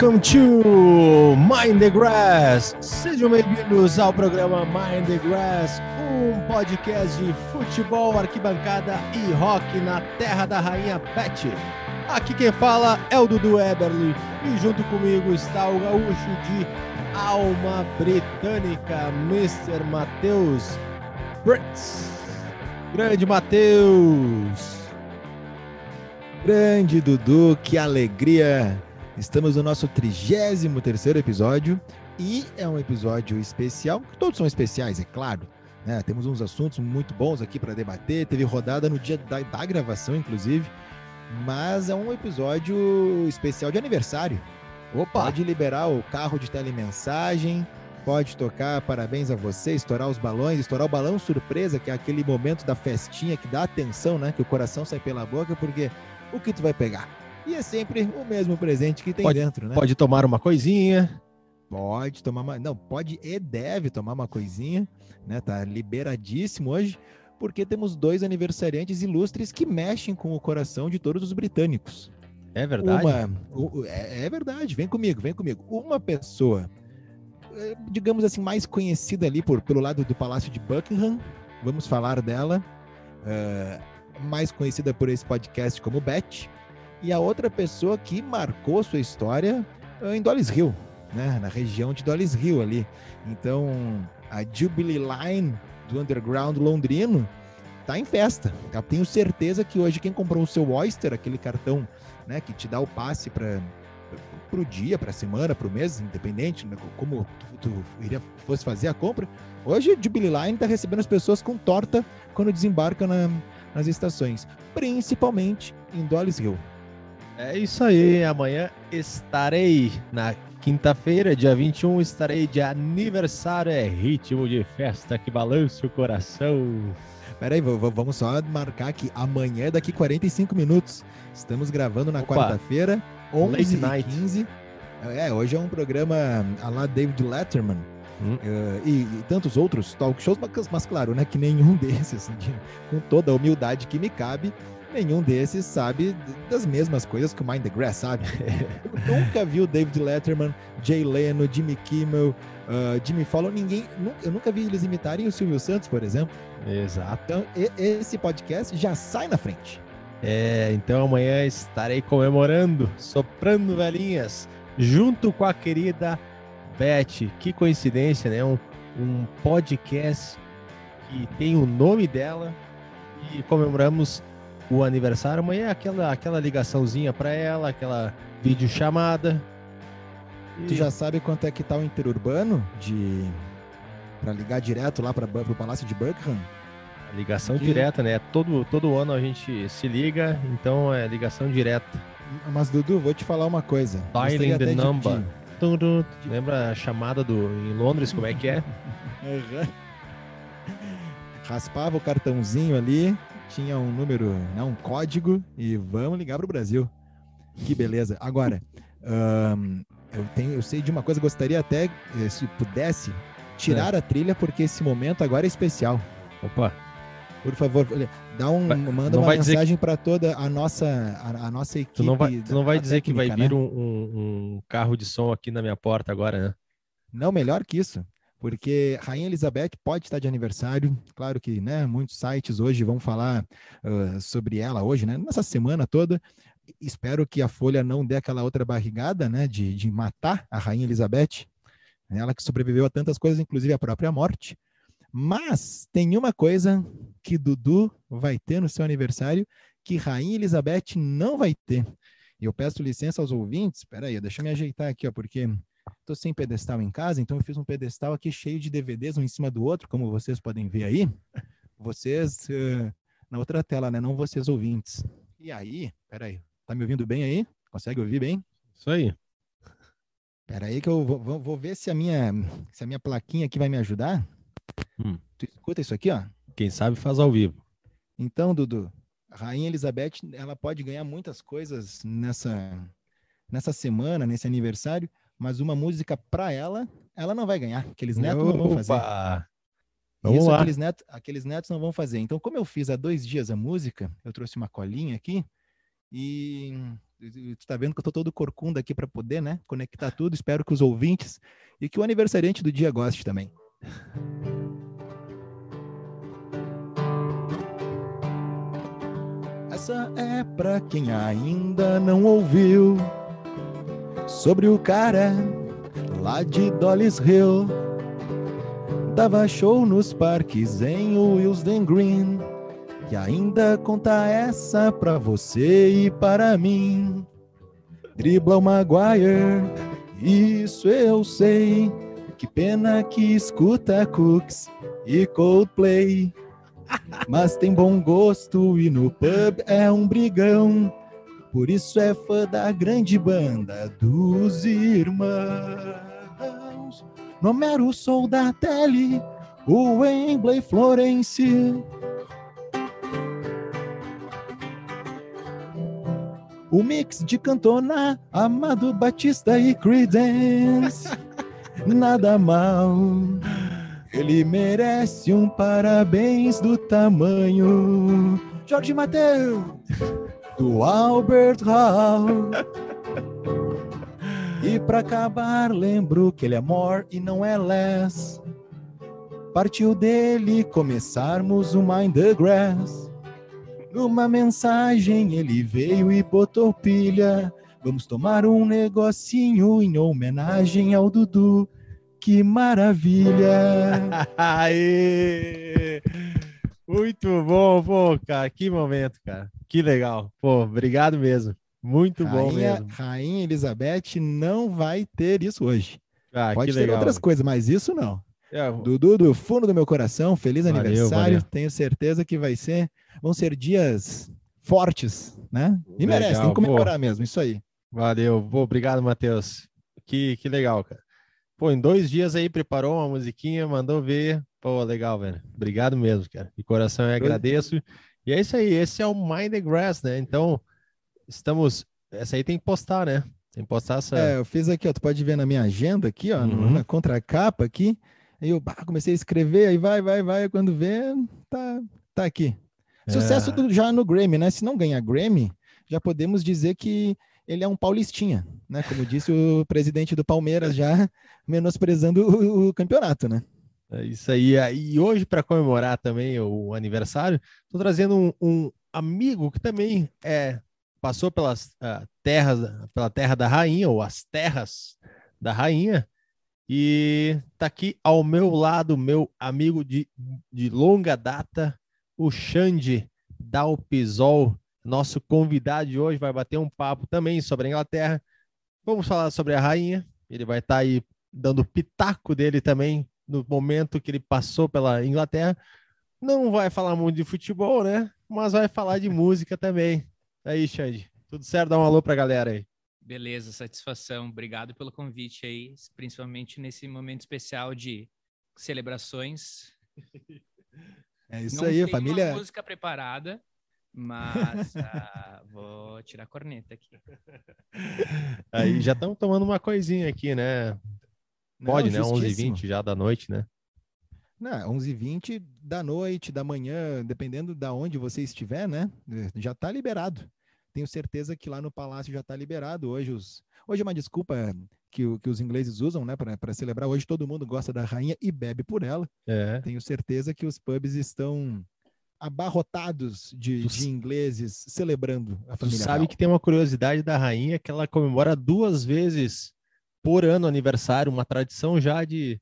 Welcome to Mind the Grass. Sejam bem-vindos ao programa Mind the Grass, um podcast de futebol, arquibancada e rock na terra da rainha Pet. Aqui quem fala é o Dudu Eberly e junto comigo está o gaúcho de alma britânica, Mr. Matheus Brits. Grande Matheus. Grande Dudu, que alegria Estamos no nosso 33 episódio e é um episódio especial. Todos são especiais, é claro. Né? Temos uns assuntos muito bons aqui para debater. Teve rodada no dia da, da, gravação, inclusive. Mas é um episódio especial de aniversário. Opa! Pode liberar o carro de telemensagem, pode tocar parabéns a você, estourar os balões, estourar o balão surpresa, que é aquele momento da festinha que dá atenção, né? Que o coração sai pela boca, porque o que tu vai pegar? E é sempre o mesmo presente que tem pode, dentro, né? Pode tomar uma coisinha. Pode tomar uma. Não, pode e deve tomar uma coisinha, né? Tá liberadíssimo hoje, porque temos dois aniversariantes ilustres que mexem com o coração de todos os britânicos. É verdade? Uma, é, é verdade, vem comigo, vem comigo. Uma pessoa, eh, digamos assim, mais conhecida ali por, pelo lado do Palácio de Buckingham, vamos falar dela. Uh, mais conhecida por esse podcast como Beth, e a outra pessoa que marcou sua história eh, em Dollis Hill, né? na região de Dollis Hill ali. Então, a Jubilee Line do underground londrino tá em festa. Eu tenho certeza que hoje quem comprou o seu Oyster, aquele cartão né, que te dá o passe para o dia, para a semana, para o mês, independente, né, como tu, tu iria, fosse fazer a compra, hoje a Jubilee Line está recebendo as pessoas com torta quando desembarcam na, nas estações, principalmente em Dollis Hill. É isso aí, amanhã estarei na quinta-feira, dia 21, estarei de aniversário, é ritmo de festa que balance o coração. Peraí, vamos só marcar que amanhã é daqui 45 minutos. Estamos gravando na quarta-feira, 11h15. É, hoje é um programa a lá David Letterman. Hum. Uh, e, e, tantos outros talk shows, mas, mas claro, né, que nenhum desses, de, com toda a humildade que me cabe, nenhum desses sabe das mesmas coisas que o Mind the Grass sabe. Nunca vi o David Letterman, Jay Leno, Jimmy Kimmel, uh, Jimmy Fallon, ninguém, eu nunca vi eles imitarem o Silvio Santos, por exemplo. Exato. Então, esse podcast já sai na frente. É, então amanhã estarei comemorando, soprando velhinhas, junto com a querida Beth. Que coincidência, né? Um, um podcast que tem o nome dela e comemoramos o aniversário, amanhã é aquela, aquela ligaçãozinha para ela, aquela videochamada. E... Tu já sabe quanto é que tá o interurbano de para ligar direto lá para o Palácio de Buckingham? A ligação direta, né? Todo, todo ano a gente se liga, então é ligação direta. Mas Dudu, vou te falar uma coisa. Dialing the number. De... Lembra a chamada do em Londres, como é que é? Raspava o cartãozinho ali, tinha um número, né, um código e vamos ligar para o Brasil. Que beleza. Agora, um, eu, tenho, eu sei de uma coisa, gostaria até, eh, se pudesse, tirar é. a trilha, porque esse momento agora é especial. Opa! Por favor, dá um, manda não uma mensagem que... para toda a nossa, a, a, nossa equipe. Tu não vai, tu não vai dizer técnica, que vai vir né? um, um, carro de som aqui na minha porta agora, né? Não, melhor que isso porque Rainha Elizabeth pode estar de aniversário. Claro que, né, muitos sites hoje vão falar uh, sobre ela hoje, né, nessa semana toda. Espero que a Folha não dê aquela outra barrigada, né, de, de matar a Rainha Elizabeth, ela que sobreviveu a tantas coisas, inclusive a própria morte. Mas tem uma coisa que Dudu vai ter no seu aniversário que Rainha Elizabeth não vai ter. E eu peço licença aos ouvintes, espera aí, deixa eu me ajeitar aqui, ó, porque Estou sem pedestal em casa, então eu fiz um pedestal aqui cheio de DVDs um em cima do outro, como vocês podem ver aí. Vocês uh, na outra tela, né? Não vocês ouvintes. E aí, peraí, tá me ouvindo bem aí? Consegue ouvir bem? Isso aí. Peraí que eu vou, vou, ver se a minha se a minha plaquinha aqui vai me ajudar. Hum. Tu escuta isso aqui, ó? Quem sabe faz ao vivo. Então, Dudu, a Rainha Elizabeth, ela pode ganhar muitas coisas nessa nessa semana, nesse aniversário, mas uma música para ela, ela não vai ganhar. Aqueles netos Opa. não vão fazer. Vamos Isso lá. Aqueles, netos, aqueles netos não vão fazer. Então, como eu fiz há dois dias a música, eu trouxe uma colinha aqui e Tu tá vendo que eu tô todo corcunda aqui para poder, né, conectar tudo. Espero que os ouvintes e que o aniversariante do dia goste também. Essa é pra quem ainda não ouviu sobre o cara lá de Dolly's Hill. Dava show nos parques em Willesden Green. E ainda conta essa pra você e para mim. Dribla o Maguire, isso eu sei. Que pena que escuta Cooks e Coldplay. Mas tem bom gosto e no pub é um brigão. Por isso é fã da grande banda dos irmãos. No mero Soldatelli, o Wembley Florence. O mix de Cantona, Amado Batista e Creedence. Nada mal. Ele merece um parabéns do tamanho. Jorge Mateus, do Albert Hall. E para acabar, lembro que ele é more e não é less. Partiu dele começarmos o Mind the Grass. Numa mensagem ele veio e botou pilha. Vamos tomar um negocinho em homenagem ao Dudu. Que maravilha! Aê! Muito bom, pô, cara, que momento, cara. Que legal. Pô, obrigado mesmo. Muito Rainha, bom mesmo. Rainha Elizabeth não vai ter isso hoje. Ah, Pode ter legal. outras coisas, mas isso não. É, Dudu, do fundo do meu coração, feliz Valeu, aniversário. valeu. Tenho certeza que vai ser, vão ser dias fortes, né? E Legal, merece, tem que comemorar mesmo, isso aí. Valeu, pô, obrigado, Matheus. Que, que legal, cara. Pô, em dois dias aí preparou uma musiquinha, mandou ver. Pô, legal, velho. Obrigado mesmo, cara. De coração eu agradeço. E é isso aí, esse é o Mind the Grass, né? Então, estamos. Essa aí tem que postar, né? Tem que postar essa. É, eu fiz aqui, ó, tu pode ver na minha agenda aqui, ó, Uhum. na contracapa aqui. Aí eu bah, comecei a escrever, aí vai, vai, vai, quando vê, tá, tá aqui. Sucesso É. do- já no Grammy, né? Se não ganhar Grammy, já podemos dizer que ele é um paulistinha, né? Como disse o presidente do Palmeiras, já menosprezando o, o campeonato, né? É isso aí. E hoje, para comemorar também o aniversário, estou trazendo um, um amigo que também é, passou pelas ah, terras, pela terra da rainha, ou as terras da rainha, e está aqui ao meu lado, meu amigo de, de longa data, o Xande Dalpisol, nosso convidado de hoje, vai bater um papo também sobre a Inglaterra. Vamos falar sobre a rainha. Ele vai estar aí dando pitaco dele também no momento que ele passou pela Inglaterra. Não vai falar muito de futebol, né? Mas vai falar de música também. Aí, Xande, tudo certo? Dá um alô pra galera aí. Beleza, satisfação. Obrigado pelo convite aí, principalmente nesse momento especial de celebrações. É isso Não aí, tenho família. uma música preparada, mas ah, vou tirar a corneta aqui. Aí já estamos tomando uma coisinha aqui, né? Não, Pode, né? justíssimo. 11h20 já da noite, né? Não, 11h20 da noite, da manhã, dependendo da onde você estiver, né? Já tá liberado. Tenho certeza que lá no palácio já tá liberado. Hoje, os... Hoje é uma desculpa que, que os ingleses usam, né, para celebrar. Hoje todo mundo gosta da rainha e bebe por ela. É. Tenho certeza que os pubs estão abarrotados de, Tu de ingleses celebrando a Tu família sabe real. que tem uma curiosidade da rainha que ela comemora duas vezes por ano aniversário, uma tradição já de,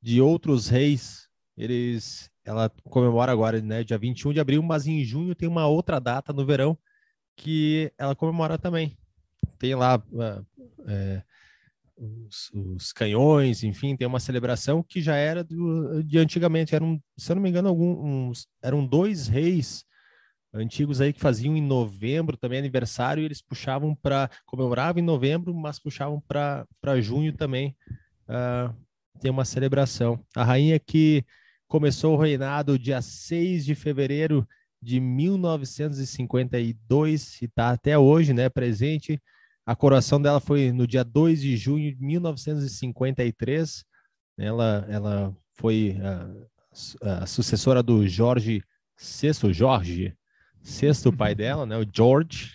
de outros reis. Eles, ela comemora agora, né, dia 21 de abril, mas em junho tem uma outra data no verão que ela comemora também. Tem lá ah, é, os, os canhões, enfim, tem uma celebração que já era do, de antigamente. Eram, se eu não me engano, alguns, eram dois reis antigos aí que faziam em novembro também aniversário, e eles puxavam para comemoravam em novembro, mas puxavam para junho também. ah, tem uma celebração. A rainha que começou o reinado dia 6 de fevereiro de 1952 e está até hoje, né, presente. A coroação dela foi no dia 2 de junho de 1953. Ela, ela foi a, a sucessora do Jorge VI, Jorge, sexto pai dela, né, o George.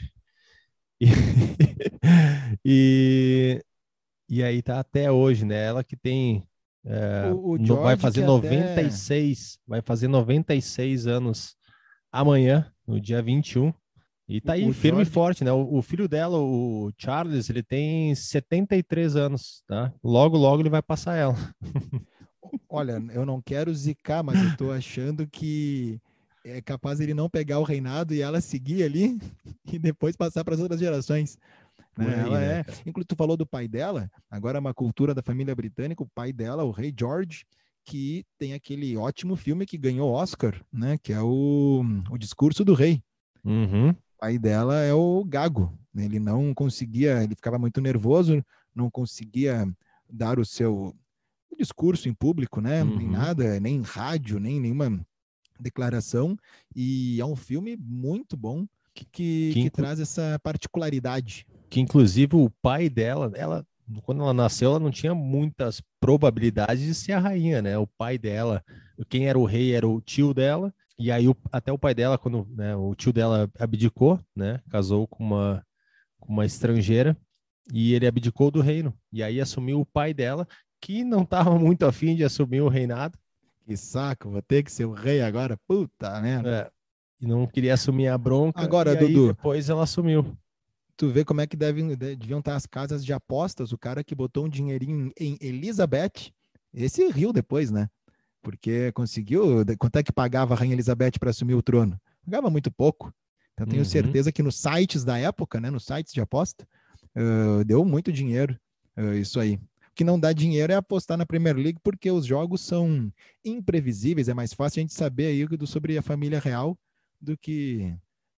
E, e, e aí tá até hoje, né? Ela que tem é, O- o George vai fazer que 96, vai fazer 96 anos amanhã, no dia 21. E tá aí o firme e forte, né? O, o filho dela, o Charles, ele tem 73 anos, tá? Logo, logo ele vai passar ela. Olha, eu não quero zicar, mas eu tô achando que é capaz ele não pegar o reinado e ela seguir ali e depois passar para as outras gerações. né? Aí, Ela né, é, cara? inclusive tu falou do pai dela, agora é uma cultura da família britânica, o pai dela, o rei George, que tem aquele ótimo filme que ganhou Oscar, né, que é o, o Discurso do Rei. Uhum. O pai dela é o Gago. né? Ele não conseguia, ele ficava muito nervoso, não conseguia dar o seu discurso em público, né? Nem Uhum. nada, nem em rádio, nem nenhuma declaração. E é um filme muito bom que, que, Que que traz essa particularidade. que inclusive o pai dela, ela quando ela nasceu, ela não tinha muitas probabilidades de ser a rainha, né? O pai dela, quem era o rei era o tio dela, e aí o- até o pai dela, quando né, o tio dela abdicou, né? Casou com uma, com uma estrangeira, e ele abdicou do reino. E aí assumiu o pai dela, que não estava muito afim de assumir o reinado, Que saco, vou ter que ser o rei agora. Puta merda. é, e não queria assumir a bronca. Agora, e Dudu. depois ela assumiu. Tu vê como é que devem, deviam estar as casas de apostas. O cara que botou um dinheirinho em Elizabeth, esse riu depois, né? Porque conseguiu. Quanto é que pagava a Rainha Elizabeth para assumir o trono? Pagava muito pouco. Então, tenho Uhum. certeza que nos sites da época, né, nos sites de aposta, ah, deu muito dinheiro. ah, isso aí. O que não dá dinheiro é apostar na Premier League, porque os jogos são imprevisíveis. É mais fácil a gente saber aí sobre a família real do que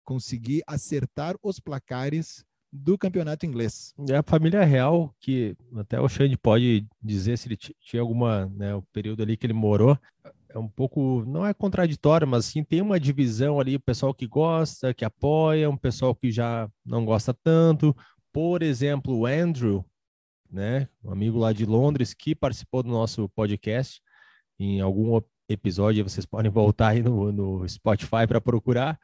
conseguir acertar os placares do campeonato inglês. É a família real, que até o Xande pode dizer se ele ti- tinha alguma, né, o período ali que ele morou, é um pouco, não é contraditório, mas sim tem uma divisão ali, o pessoal que gosta, que apoia, um pessoal que já não gosta tanto. Por exemplo, o Andrew, né, um amigo lá de Londres que participou do nosso podcast, em algum episódio vocês podem voltar aí no, no Spotify para procurar,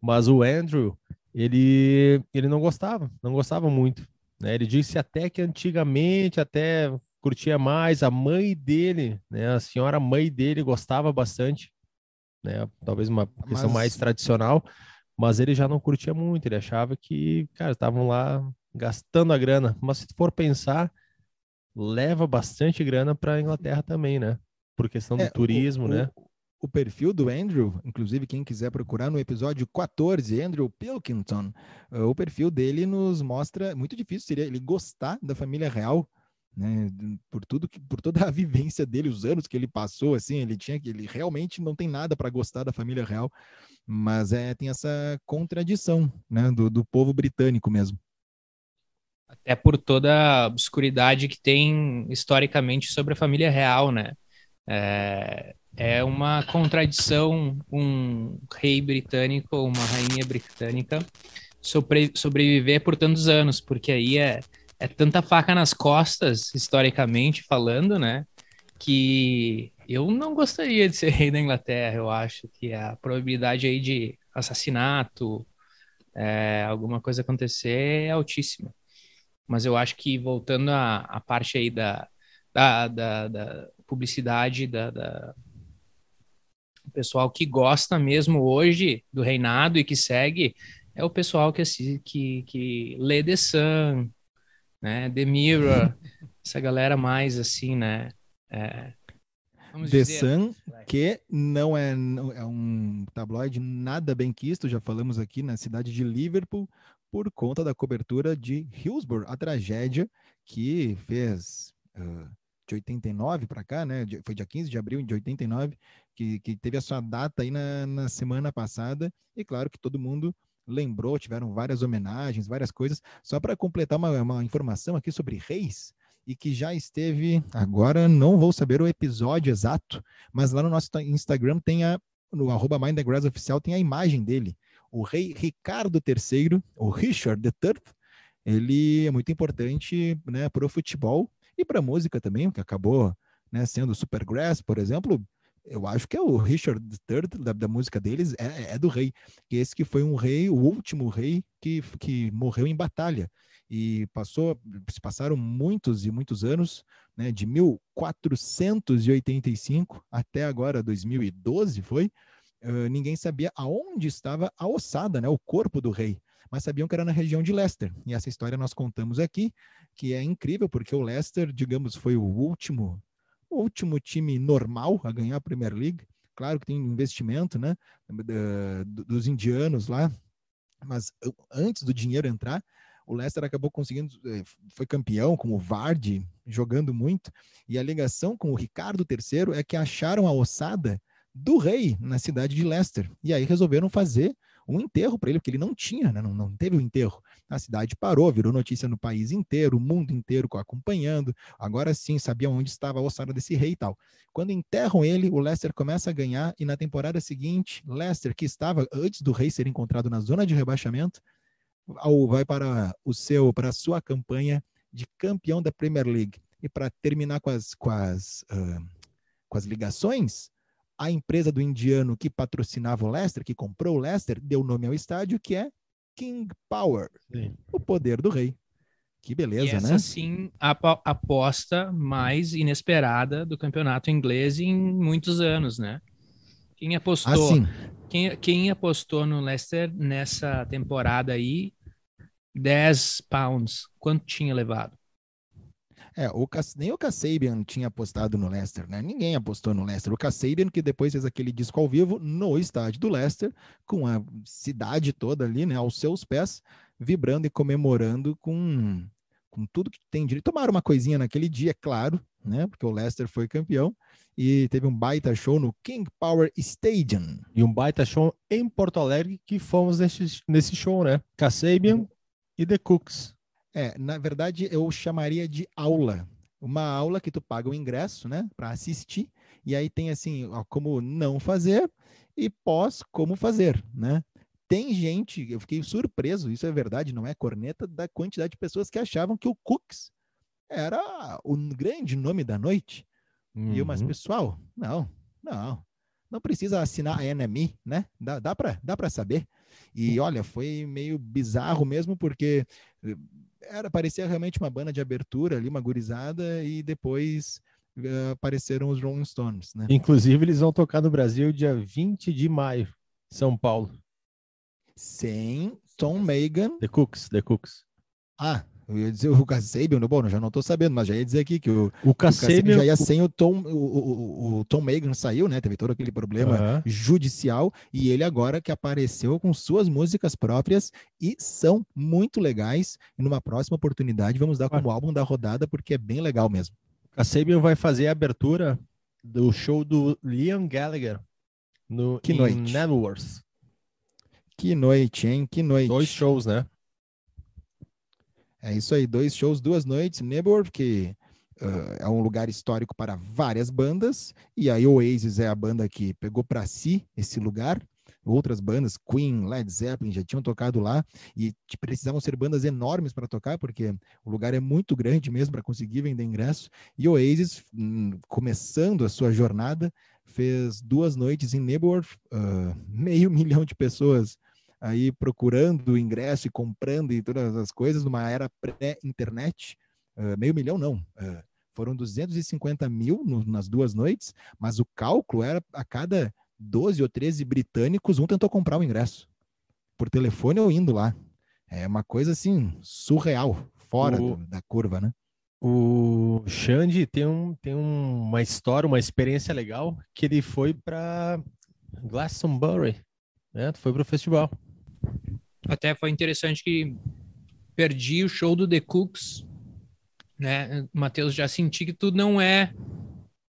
mas o Andrew, ele, ele não gostava, não gostava muito. Né? Ele disse até que antigamente até curtia mais, a mãe dele, né? A senhora mãe dele gostava bastante, né? Talvez uma questão Mas- mais tradicional, mas ele já não curtia muito, ele achava que, cara, estavam lá gastando a grana. Mas se for pensar, leva bastante grana para a Inglaterra também, né? Por questão do É, o- turismo, o, né? O perfil do Andrew, inclusive quem quiser procurar no episódio 14, Andrew Pilkington, eh, o perfil dele nos mostra, muito difícil seria ele gostar da família real, né, por tudo que, por toda a vivência dele, os anos que ele passou, assim, ele tinha que, ele realmente não tem nada para gostar da família real, mas é, tem essa contradição, né, do, do povo britânico mesmo. Até por toda a obscuridade que tem historicamente sobre a família real, né? É, é uma contradição um rei britânico ou uma rainha britânica sobre, sobreviver por tantos anos, porque aí é, é tanta faca nas costas, historicamente falando, né? Que eu não gostaria de ser rei da Inglaterra. Eu acho que a probabilidade aí de assassinato, é, alguma coisa acontecer é altíssima. Mas eu acho que voltando à, à parte aí da, da, da, da publicidade, da, da, o pessoal que gosta mesmo hoje do reinado e que segue é o pessoal que, assi- que, que lê The Sun, né, The Mirror, essa galera mais assim, né? É, vamos The dizer, Sun, que não é, não- é um tabloide nada bem quisto, já falamos aqui na cidade de Liverpool, por conta da cobertura de Hillsborough, a tragédia que fez ah, de 89 para cá, né? Foi dia 15 de abril de 89, que, que teve a sua data aí na, na semana passada, e claro que todo mundo lembrou, tiveram várias homenagens, várias coisas. Só para completar uma, uma informação aqui sobre Reis, e que já esteve. Agora não vou saber o episódio exato, mas lá no nosso ta- Instagram tem a. No arroba Mind oficial tem a imagem dele. O rei Ricardo III, o Richard III, ele é muito importante né, para o futebol e para a música também, que acabou né, sendo Supergrass, por exemplo. eu acho que é o Richard III, da, da música deles, é, é, do rei. Esse que foi um rei, o último rei que, que morreu em batalha. E passou, se passaram muitos e muitos anos, né, de 1485 até agora 2012 foi, ninguém sabia aonde estava a ossada, né, o corpo do rei, mas sabiam que era na região de Leicester. E essa história nós contamos aqui, que é incrível porque o Leicester, digamos, foi o último o último time normal a ganhar a Premier League. Claro que tem investimento, né, dos indianos lá, mas antes do dinheiro entrar, o Leicester acabou conseguindo, eh, foi campeão com o Vardy, jogando muito, e a ligação com o Ricardo III é que acharam a ossada do rei na cidade de Leicester. E aí resolveram fazer um enterro para ele, porque ele não tinha, né? não, não teve o um enterro. A cidade parou, virou notícia no país inteiro, o mundo inteiro acompanhando. Agora sim, sabia onde estava a ossada desse rei e tal. Quando enterram ele, o Leicester começa a ganhar, e na temporada seguinte, Leicester, que estava antes do rei ser encontrado na zona de rebaixamento, vai para o seu, para a sua campanha de campeão da Premier League. E para terminar com as, com as, uh, com as ligações, a empresa do indiano que patrocinava o Leicester, que comprou o Leicester, deu nome ao estádio, que é King Power, Sim. o poder do rei. Que beleza, e essa, né? sim, a aposta mais inesperada do campeonato inglês em muitos anos, né? Quem apostou, assim. quem, quem apostou no Leicester nessa temporada aí, 10 pounds, quanto tinha levado? É, o, nem o Kasabian tinha apostado no Leicester, né? Ninguém apostou no Leicester. O Kasabian que depois fez aquele disco ao vivo no estádio do Leicester, com a cidade toda ali, né, aos seus pés, vibrando e comemorando com, com tudo que tem direito. Tomaram uma coisinha naquele dia, é claro, né? Porque o Leicester foi campeão e teve um baita show no King Power Stadium. E um baita show em Porto Alegre que fomos nesse, nesse show, né? Kasabian e The Cooks. É, na verdade, eu chamaria de aula. Uma aula que tu paga o ingresso, né, para assistir, e aí tem assim, ó, como não fazer e pós como fazer, né? Tem gente, eu fiquei surpreso, isso é verdade, não é corneta, da quantidade de pessoas que achavam que o Cooks era o grande nome da noite. Uhum. E eu, mas pessoal, não, não, não precisa assinar a NME, né? Dá, dá para dá saber. E olha, foi meio bizarro mesmo, porque eh, era parecia realmente uma banda de abertura ali, uma gurizada, e depois uh, apareceram os Rolling Stones, né? Inclusive, eles vão tocar no Brasil dia 20 de maio, São Paulo. Sem Tom Megan. The Cooks, The Cooks. Ah, eu ia dizer o Kasabian, bom, já não estou sabendo, mas já ia dizer aqui que o, o Kasabian já ia sem o Tom, o, o, o Tom Megan saiu, né? Teve todo aquele problema judicial e ele agora que apareceu com suas músicas próprias e são muito legais. E numa próxima oportunidade vamos dar como álbum da rodada porque é bem legal mesmo. Kasabian vai fazer a abertura do show do Liam Gallagher no que noite. Networth. Que noite, hein? Que noite. Dois shows, né? É isso aí, dois shows, duas noites, Nebor, que uh, é um lugar histórico para várias bandas, e aí o Oasis é a banda que pegou para si esse lugar. Outras bandas, Queen, Led Zeppelin, já tinham tocado lá e precisavam ser bandas enormes para tocar, porque o lugar é muito grande mesmo para conseguir vender ingresso. E o Oasis, hum, começando a sua jornada, fez duas noites em Nebor, uh, meio milhão de pessoas aí procurando o ingresso e comprando e todas as coisas numa era pré-internet. Uh, meio milhão não, uh, foram 250 mil no, nas duas noites, mas o cálculo era a cada 12 ou 13 britânicos, um tentou comprar o ingresso, por telefone ou indo lá. É uma coisa assim, surreal, fora o, do, da curva, né? O Xande tem, um, tem um, uma história, uma experiência legal, que ele foi para Glastonbury, né? Foi para o festival. Até foi interessante que perdi o show do The Cooks, né? Matheus, já senti que tu não é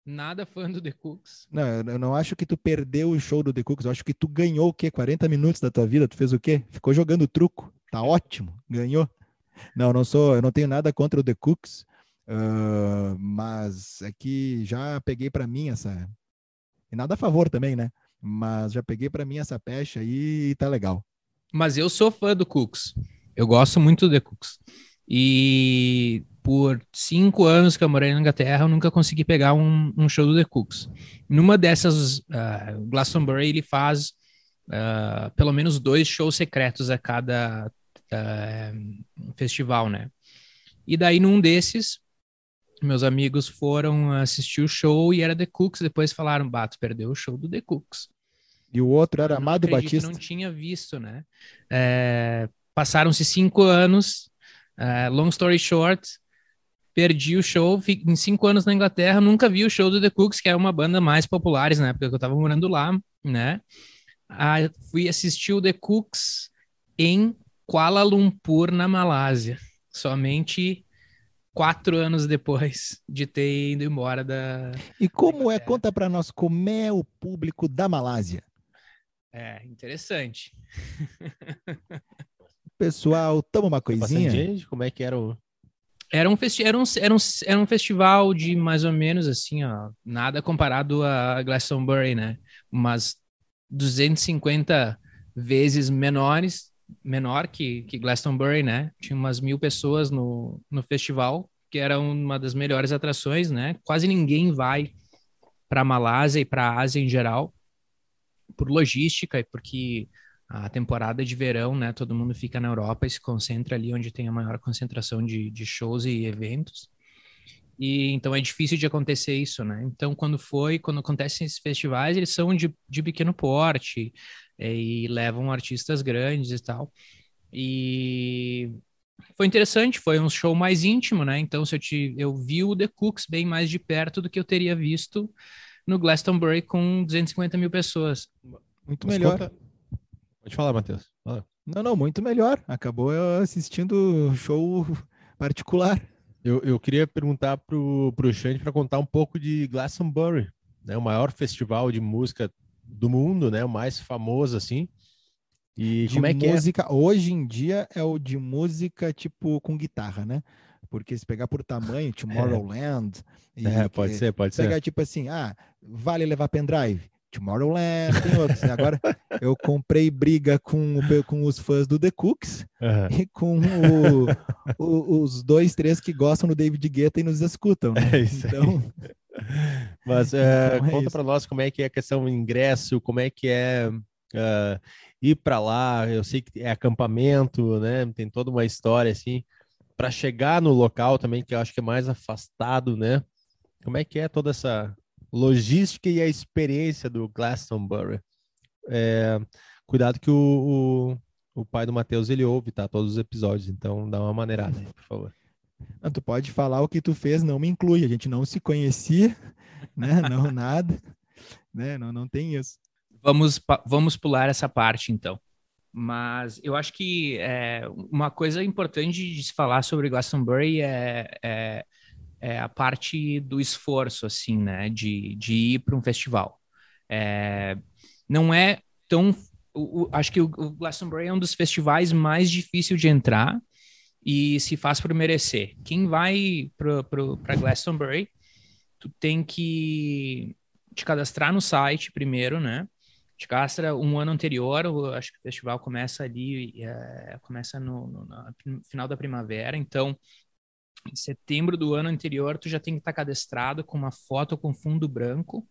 nada fã do The Cooks. Não, eu não acho que tu perdeu o show do The Cooks, eu acho que tu ganhou o quê? 40 minutos da tua vida, tu fez o quê? Ficou jogando truco. Tá ótimo, ganhou. Não, não sou, eu não tenho nada contra o The Cooks, uh, mas é que já peguei para mim essa e nada a favor também, né? Mas já peguei para mim essa pecha aí e tá legal. Mas eu sou fã do Cooks. Eu gosto muito do The Cooks. E por cinco anos que eu morei na Inglaterra, eu nunca consegui pegar um, um show do The Cooks. Numa dessas, uh, Glastonbury ele faz uh, pelo menos dois shows secretos a cada uh, festival, né? E daí num desses, meus amigos foram assistir o show e era The Cooks. Depois falaram, Bato, perdeu o show do The Cooks. E o outro era Amado Batista. Não tinha visto, né? É, Passaram-se cinco anos. Uh, long story short, perdi o show em cinco anos na Inglaterra, nunca vi o show do The Cooks, que é uma banda mais populares na época que eu tava morando lá, né? Ah, fui assistir o The Cooks em Kuala Lumpur, na Malásia, somente quatro anos depois de ter ido embora da. E como é? Conta para nós como é o público da Malásia. É interessante. Pessoal, toma uma coisinha. Gente, como é que era o. Era um, festi era, um, era, um, era um festival de mais ou menos assim, ó, nada comparado a Glastonbury, né? Umas 250 vezes menores, menor que, que Glastonbury, né? Tinha umas mil pessoas no, no festival, que era uma das melhores atrações, né? Quase ninguém vai para Malásia e para a Ásia em geral, por logística e porque a temporada de verão, né? Todo mundo fica na Europa e se concentra ali onde tem a maior concentração de, de shows e eventos. E então é difícil de acontecer isso, né? Então, quando foi, quando acontecem esses festivais, eles são de, de pequeno porte é, e levam artistas grandes e tal. E foi interessante, foi um show mais íntimo, né? Então, se eu, te, eu vi o The Cooks bem mais de perto do que eu teria visto no Glastonbury com 250 mil pessoas. Muito Mas melhor. Conta, Pode falar, Matheus. Fala. Não, não, muito melhor. Acabou assistindo show particular. Eu, eu queria perguntar pro, pro Xande para contar um pouco de Glastonbury, né? O maior festival de música do mundo, né? O mais famoso, assim. E de como é que é? música, é? hoje em dia é o de música tipo com guitarra, né? Porque se pegar por tamanho, Tomorrowland. É, é pode ser, pode pegar, ser. Pegar tipo assim, ah, vale levar pendrive? Tomorrowland, tem outros. Né? Agora, eu comprei briga com, com os fãs do The Cooks uhum. e com o, o, os dois, três que gostam do David Guetta e nos escutam. Né? É isso então... Mas é, então é conta para nós como é que é a questão do ingresso, como é que é uh, ir para lá. Eu sei que é acampamento, né? Tem toda uma história assim. Para chegar no local também, que eu acho que é mais afastado, né? Como é que é toda essa logística e a experiência do Glastonbury. É, cuidado que o, o, o, pai do Matheus ele ouve, tá? Todos os episódios, então dá uma maneirada aí, por favor. Não, tu pode falar o que tu fez, não me inclui. A gente não se conhecia, né? Não nada, né? Não, não tem isso. Vamos, vamos pular essa parte então. Mas eu acho que é, uma coisa importante de se falar sobre Glastonbury é, é é, a parte do esforço, assim, né, de, de ir para um festival. É, não é tão. O, o, acho que o, o Glastonbury é um dos festivais mais difíceis de entrar e se faz por merecer. Quem vai para Glastonbury, tu tem que te cadastrar no site primeiro, né? Te cadastra um ano anterior, acho que o festival começa ali, é, começa no, no, no, final da primavera, então em setembro do ano anterior, tu já tem que estar cadastrado com uma foto com fundo branco.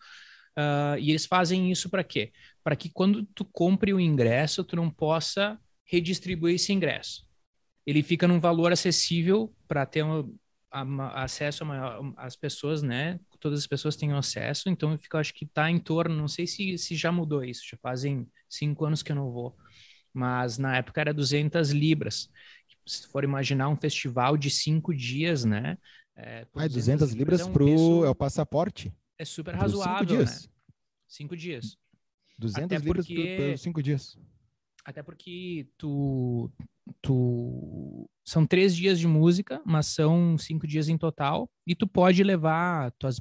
Uh, e eles fazem isso para quê? Para que quando tu compre o ingresso, tu não possa redistribuir esse ingresso. Ele fica num valor acessível para ter um, a, acesso às pessoas, né? Todas as pessoas tenham acesso. Então, eu fico, acho que está em torno, não sei se, se já mudou isso, já fazem cinco anos que eu não vou. Mas na época era 200 libras se for imaginar um festival de cinco dias, né? É, ah, 200 libras é um pro é o passaporte. É super razoável, cinco dias. né? Cinco dias. 200 Até libras porque... por, cinco dias. Até porque tu, tu são três dias de música, mas são cinco dias em total, e tu pode levar tuas,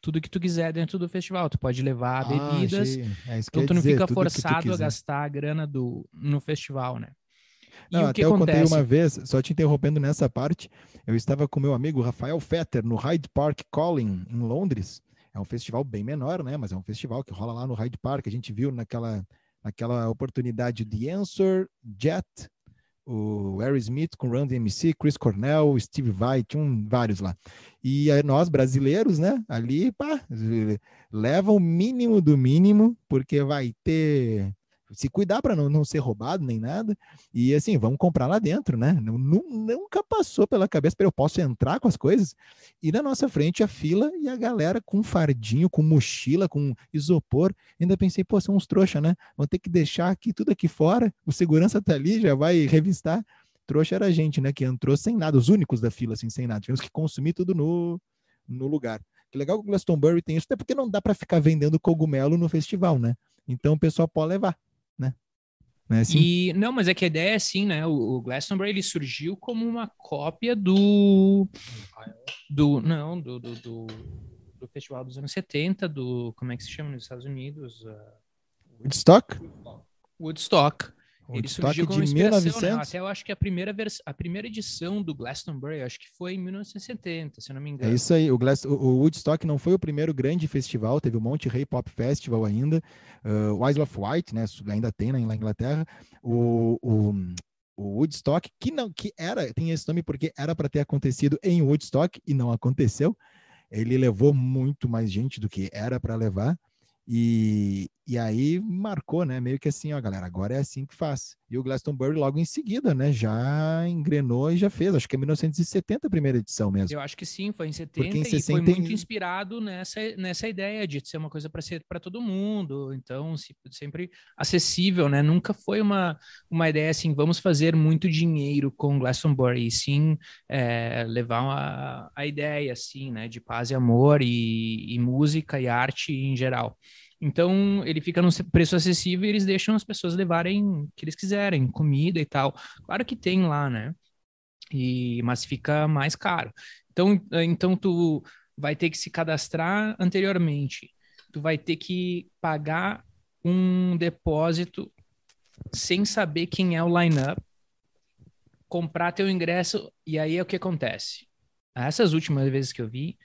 tudo que tu quiser dentro do festival. Tu pode levar ah, bebidas, é então tu não dizer, fica forçado a gastar a grana do, no festival, né? Não, até eu acontece? contei uma vez, só te interrompendo nessa parte, eu estava com meu amigo Rafael Fetter no Hyde Park Calling, em Londres. É um festival bem menor, né? Mas é um festival que rola lá no Hyde Park. A gente viu naquela, naquela oportunidade The Answer Jet o Harry Smith com Run DMC, Chris Cornell, Steve Vai, tinham vários lá. E nós, brasileiros, né, ali, pá, leva o mínimo do mínimo, porque vai ter se cuidar para não, não ser roubado nem nada. E assim, vamos comprar lá dentro, né? Nunca passou pela cabeça, eu posso entrar com as coisas. E na nossa frente a fila e a galera com fardinho, com mochila, com isopor. Ainda pensei, pô, são uns trouxa, né? Vão ter que deixar aqui tudo aqui fora. O segurança tá ali, já vai revistar. Trouxa era a gente, né? Que entrou sem nada, os únicos da fila, assim, sem nada. Tivemos que consumir tudo no, no lugar. Que legal que o Glastonbury tem isso, até porque não dá para ficar vendendo cogumelo no festival, né? Então o pessoal pode levar. Né, assim? E não, mas é que a ideia é assim, né? O, o Glastonbury ele surgiu como uma cópia do do não do, do, do, do, festival dos anos 70, do como é que se chama nos Estados Unidos? Uh... Woodstock. Woodstock. Ele surgiu como de 1900? Né? Até eu acho que a primeira, vers... a primeira edição do Glastonbury, acho que foi em 1970, se eu não me engano. É isso aí. O, Glass... o Woodstock não foi o primeiro grande festival, teve o Monte Rei Pop Festival ainda, uh, o Isle of Wight, né, ainda tem na Inglaterra, o, o, o Woodstock, que não, que era, tem esse nome porque era para ter acontecido em Woodstock e não aconteceu. Ele levou muito mais gente do que era para levar. E, e aí marcou, né? Meio que assim, ó, galera, agora é assim que faz. E o Glastonbury logo em seguida, né? Já engrenou e já fez. Acho que é 1970 a primeira edição mesmo. Eu acho que sim, foi em 70 Porque em 60... e foi muito inspirado nessa, nessa ideia de ser uma coisa para ser para todo mundo. Então, sempre acessível, né? Nunca foi uma, uma ideia assim, vamos fazer muito dinheiro com Glastonbury, e sim é, levar uma, a ideia, assim, né? De paz e amor e, e música e arte em geral. Então, ele fica num preço acessível e eles deixam as pessoas levarem o que eles quiserem, comida e tal. Claro que tem lá, né? E, mas fica mais caro. Então, então, tu vai ter que se cadastrar anteriormente. Tu vai ter que pagar um depósito sem saber quem é o line-up, comprar teu ingresso, e aí é o que acontece. Essas últimas vezes que eu vi,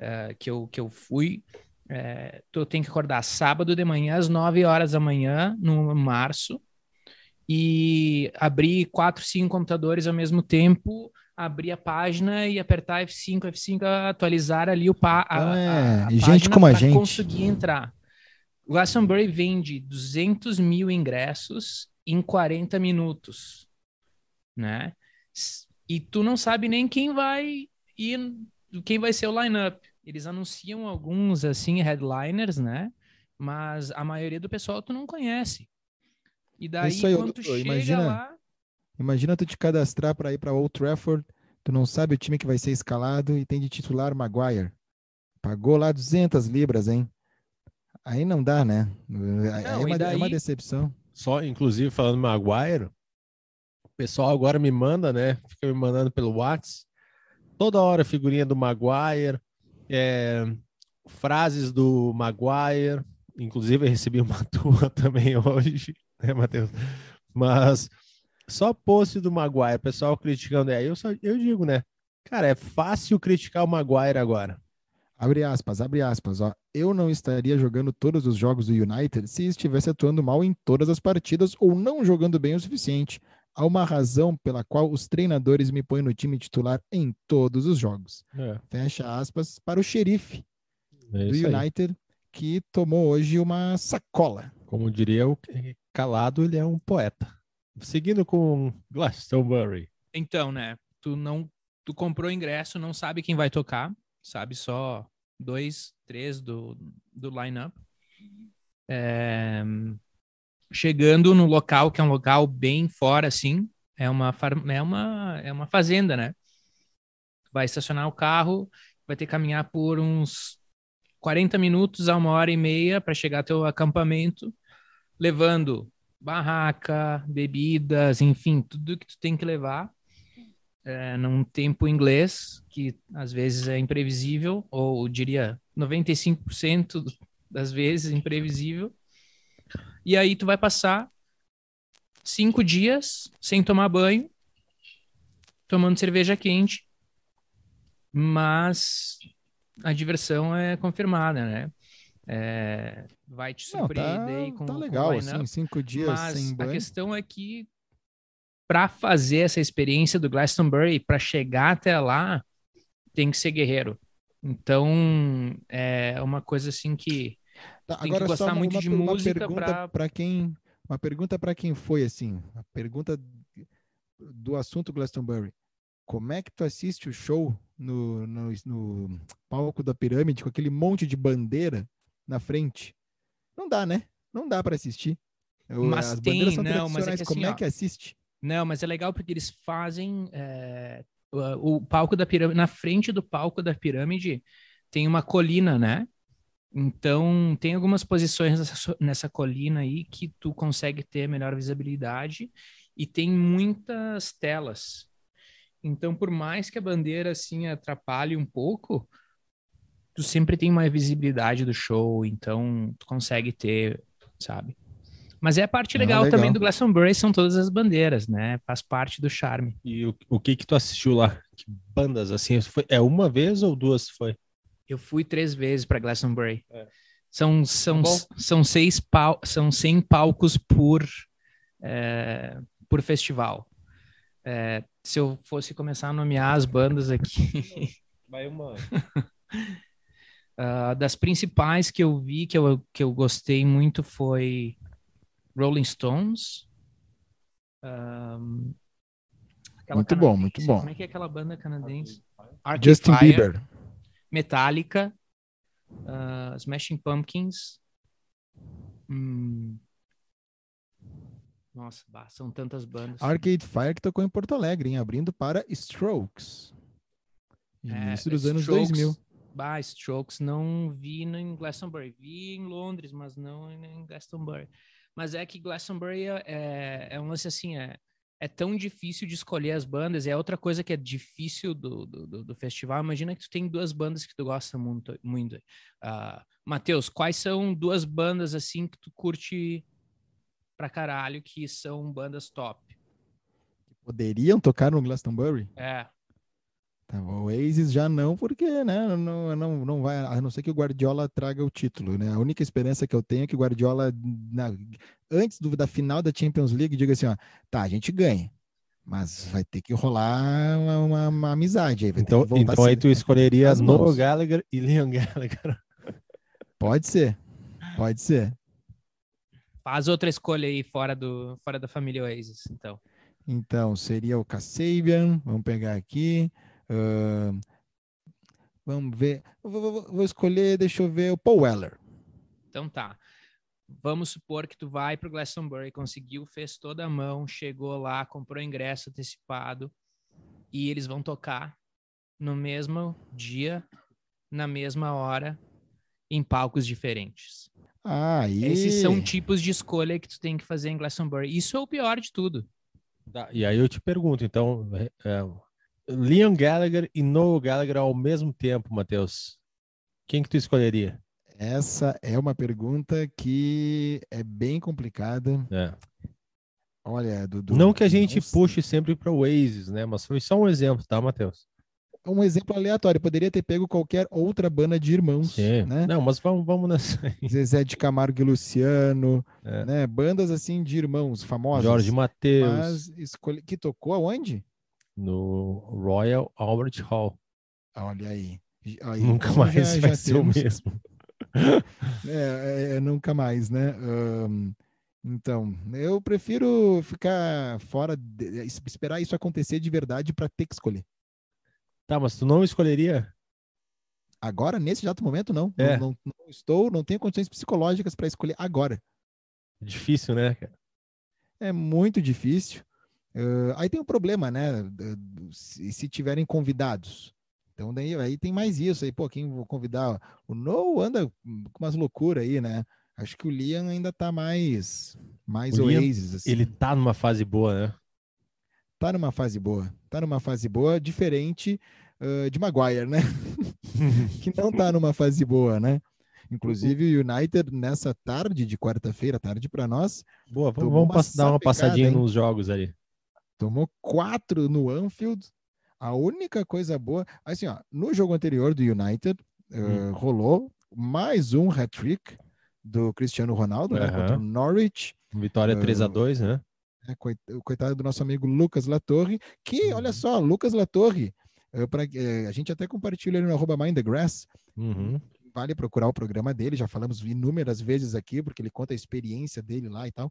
uh, que, eu, que eu fui, é, tu tem que acordar sábado de manhã, às 9 horas da manhã, no março, e abrir quatro, cinco computadores ao mesmo tempo, abrir a página e apertar F5, F5, atualizar ali o pa a, é, a, a gente como a gente conseguir entrar. O Glastonbury vende 200 mil ingressos em 40 minutos, né? E tu não sabe nem quem vai ir, quem vai ser o lineup. Eles anunciam alguns, assim, headliners, né? Mas a maioria do pessoal tu não conhece. E daí, Isso aí, quando tu chega imagina, lá... Imagina tu te cadastrar para ir para Old Trafford, tu não sabe o time que vai ser escalado e tem de titular Maguire. Pagou lá 200 libras, hein? Aí não dá, né? Não, é, uma, daí... é uma decepção. Só, inclusive, falando Maguire, o pessoal agora me manda, né? Fica me mandando pelo WhatsApp. Toda hora figurinha do Maguire, é, frases do Maguire, inclusive eu recebi uma tua também hoje, né, Matheus? Mas só post do Maguire, pessoal criticando. Aí eu, eu digo, né? Cara, é fácil criticar o Maguire agora. Abre aspas, abre aspas, ó. Eu não estaria jogando todos os jogos do United se estivesse atuando mal em todas as partidas ou não jogando bem o suficiente há uma razão pela qual os treinadores me põem no time titular em todos os jogos. É. Fecha aspas para o xerife é do United, aí. que tomou hoje uma sacola. Como diria o calado, ele é um poeta. Seguindo com Glastonbury. Então, né? Tu não, tu comprou ingresso, não sabe quem vai tocar, sabe só dois, três do, do lineup. É, chegando no local, que é um local bem fora, assim, é uma, é uma, é uma fazenda, né? Vai estacionar o carro, vai ter que caminhar por uns 40 minutos a uma hora e meia para chegar até o acampamento, levando barraca, bebidas, enfim, tudo que tu tem que levar é, num tempo inglês, que às vezes é imprevisível, ou diria 95% das vezes imprevisível. E aí tu vai passar cinco dias sem tomar banho, tomando cerveja quente, mas a diversão é confirmada, né? É, vai te surpreender Não, tá, com tá legal, com assim, cinco dias mas sem banho. a questão é que para fazer essa experiência do Glastonbury, para chegar até lá, tem que ser guerreiro. Então, é uma coisa assim que Tá, tem agora que gostar só uma, muito uma de uma música pra- para quem, uma pergunta para quem foi assim, a pergunta do assunto Glastonbury. Como é que tu assiste o show no, no, no palco da pirâmide com aquele monte de bandeira na frente? Não dá, né? Não dá para assistir. Mas As tem, não, mas é que Como assim, é ó, que assiste? Não, mas é legal porque eles fazem é, o, o palco da pirâmide, na frente do palco da pirâmide tem uma colina, né? Então tem algumas posições nessa, nessa colina aí que tu consegue ter melhor visibilidade e tem muitas telas. Então, por mais que a bandeira assim atrapalhe um pouco, tu sempre tem uma visibilidade do show, então tu consegue ter, sabe? Mas é a parte Ah, legal, legal. também do Glastonbury, são todas as bandeiras, né? Faz parte do charme. E o, o que que tu assistiu lá? Que bandas assim? Foi, é uma vez ou duas foi? Eu fui três vezes para Glastonbury. É. São, são, Bom. são seis pal são 100 palcos por, é, por festival. É, se eu fosse começar a nomear as bandas aqui, Vai uma. ah, das principais que eu vi, que eu, que eu gostei muito foi Rolling Stones. Aquela Muito bom, muito bom. Como é que é aquela banda canadense? Arcade Justin Fire. Bieber. Metallica, ah, Smashing Pumpkins. Hum. Nossa, bah, são tantas bandas. Arcade Fire que tocou em Porto Alegre, hein? abrindo para Strokes. É, Início dos anos Strokes, 2000. Bah, Strokes não vi em Glastonbury. Vi em Londres, mas não em, em Glastonbury. Mas é que Glastonbury é, é, é um lance assim, é, é tão difícil de escolher as bandas. É outra coisa que é difícil do, do, do- festival. Imagina que tu tem duas bandas que tu gosta muito. muito. Ah, Matheus, quais são duas bandas assim que tu curte pra caralho, que são bandas top? Poderiam tocar no Glastonbury? É, Tá, o Oasis já não, porque né, não, não, não vai, a não ser que o Guardiola traga o título, né? A única esperança que eu tenho é que o Guardiola, na- antes do- da final da Champions League, diga assim, ó, tá, a gente ganha, mas vai ter que rolar uma, uma- uma amizade aí. vai ter Então, então aí se- tu escolheria as Noel mãos. Gallagher e Liam Gallagher. Pode ser, pode ser. faz outra escolha aí fora, do, fora da família Oasis, então. Então, seria o Kasabian, vamos pegar aqui. ahn, vamos ver, vou, vou- vou escolher, deixa eu ver, o Paul Weller. Então tá. Vamos supor que tu vai pro Glastonbury, conseguiu, fez toda a mão, chegou lá, comprou ingresso antecipado e eles vão tocar no mesmo dia, na mesma hora, em palcos diferentes. Ah, e... Esses são tipos de escolha que tu tem que fazer em Glastonbury. Isso é o pior de tudo. Tá, E aí eu te pergunto, então, é, é, Liam Gallagher e Noel Gallagher ao mesmo tempo, Matheus. Quem que tu escolheria? Essa é uma pergunta que é bem complicada. É. Olha, Dudu. Não que a gente não sei. puxe sempre para o Oasis, né? Mas foi só um exemplo, tá, Matheus? Um exemplo aleatório. Poderia ter pego qualquer outra banda de irmãos, Sim. né? Não, mas vamos, vamos nessa aí. Zezé de Camargo e Luciano, É. né? Bandas assim de irmãos famosas. Jorge Matheus escolhe... que tocou aonde? no Royal Albert Hall. Olha aí. Aí, Nunca então mais já- vai já ser o mesmo. É, é, é, nunca mais, né? Ahn, então, eu prefiro ficar fora, de- es- esperar isso acontecer de verdade para ter que escolher. Tá, mas tu não escolheria? Agora, nesse exato momento, não. Não- É. Não, não estou, não tenho condições psicológicas para escolher agora. Difícil, né? cara? É muito difícil. Ah, aí tem um problema, né? d- Se, se tiverem convidados. Então, daí aí tem mais isso aí. Pô, quem vou convidar? O No anda com umas loucuras aí, né? Acho que o Liam ainda tá mais, mais O Liam, Oasis. assim. Ele tá numa fase boa, né? tá numa fase boa. Tá numa fase boa, diferente ah, de Maguire, né? que não tá numa fase boa, né? Inclusive, o United, nessa tarde de quarta-feira, tarde para nós, Boa, vamos, uma dar uma passadinha hein? nos jogos ali. tomou quatro no Anfield. A única coisa boa, assim, ó, no jogo anterior do United, ah, Hum. rolou mais um hat-trick do Cristiano Ronaldo, né, Aham. contra o Norwich. Vitória Ah, 3 a 2 né? É, coitado do nosso amigo Lucas Latorre, que, uhum. olha só, Lucas Latorre, é, pra, a gente até compartilha ele no arroba Mind the Grass. Uhum. Vale procurar o programa dele, já falamos inúmeras vezes aqui, porque ele conta a experiência dele lá e tal.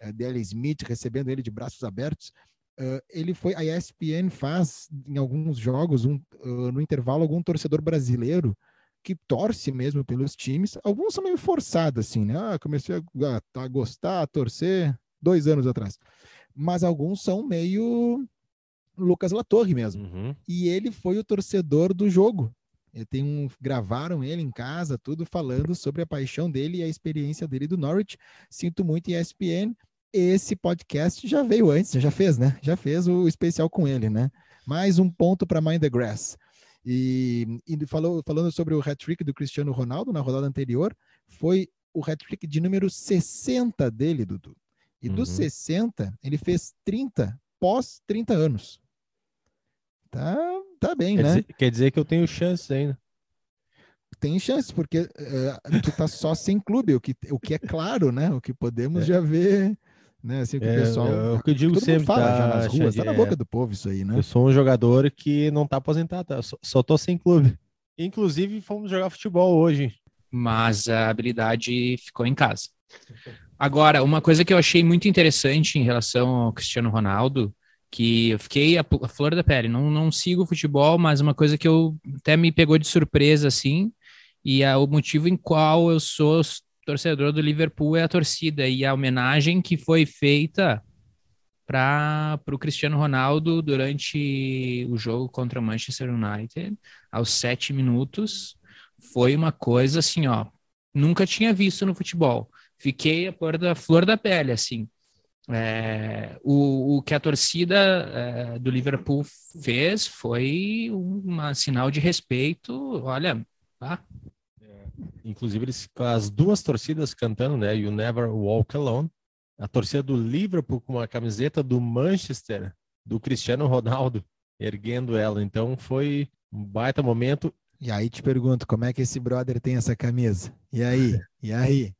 É, Dele Smith recebendo ele de braços abertos. Uh, ele foi, a ESPN faz em alguns jogos, um, uh, no intervalo, algum torcedor brasileiro que torce mesmo pelos times. Alguns são meio forçados, assim, né? Ah, comecei a, a gostar, a torcer dois anos atrás. Mas alguns são meio Lucas Latorre mesmo. Uhum. E ele foi o torcedor do jogo. Ele tem um, gravaram ele em casa, tudo falando sobre a paixão dele e a experiência dele do Norwich. Sinto muito ESPN. Esse podcast já veio antes, já fez, né? Já fez o especial com ele, né? Mais um ponto para Mind the Grass. E, e falou, falando sobre o hat-trick do Cristiano Ronaldo na rodada anterior, foi o hat-trick de número 60 dele, Dudu. E uhum. dos 60, ele fez 30 pós 30 anos. Tá, tá bem, quer né? Dizer, quer dizer que eu tenho chance ainda. Tem chance, porque uh, tu tá só sem clube, o que, o que é claro, né? O que podemos é. já ver, né? Assim, que é, o pessoal. É, o que eu digo sempre. Fala tá, já nas ruas, tá na boca do povo isso aí, né? Eu sou um jogador que não tá aposentado, tá? só, só tô sem clube. Inclusive, fomos jogar futebol hoje. Mas a habilidade ficou em casa. Agora, uma coisa que eu achei muito interessante em relação ao Cristiano Ronaldo que eu fiquei a, a flor da pele. Não, não sigo futebol, mas uma coisa que eu até me pegou de surpresa, assim, e é o motivo em qual eu sou torcedor do Liverpool é a torcida e a homenagem que foi feita para o Cristiano Ronaldo durante o jogo contra o Manchester United, aos sete minutos, foi uma coisa assim, ó, nunca tinha visto no futebol. Fiquei a pôr da flor da pele, assim. É, o, o, que a torcida é, do Liverpool fez foi um sinal de respeito. Olha, tá? Inclusive, eles, as duas torcidas cantando, né? You Never Walk Alone. A torcida do Liverpool com a camiseta do Manchester, do Cristiano Ronaldo, erguendo ela. Então foi um baita momento. E aí te pergunto, como é que esse brother tem essa camisa? E aí? E aí?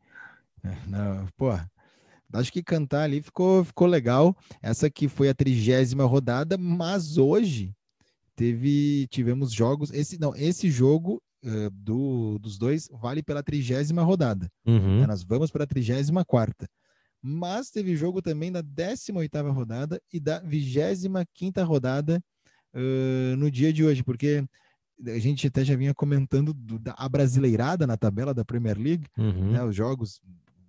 Não, pô, Acho que cantar ali ficou, ficou legal. Essa aqui foi a trigésima rodada, mas hoje teve tivemos jogos. Esse não, esse jogo uh, do, dos dois vale pela trigésima rodada. Uhum. Né, nós vamos para a trigésima quarta. Mas teve jogo também da 18 oitava rodada e da 25 quinta rodada uh, no dia de hoje, porque a gente até já vinha comentando do, da a brasileirada na tabela da Premier League, uhum. né, os jogos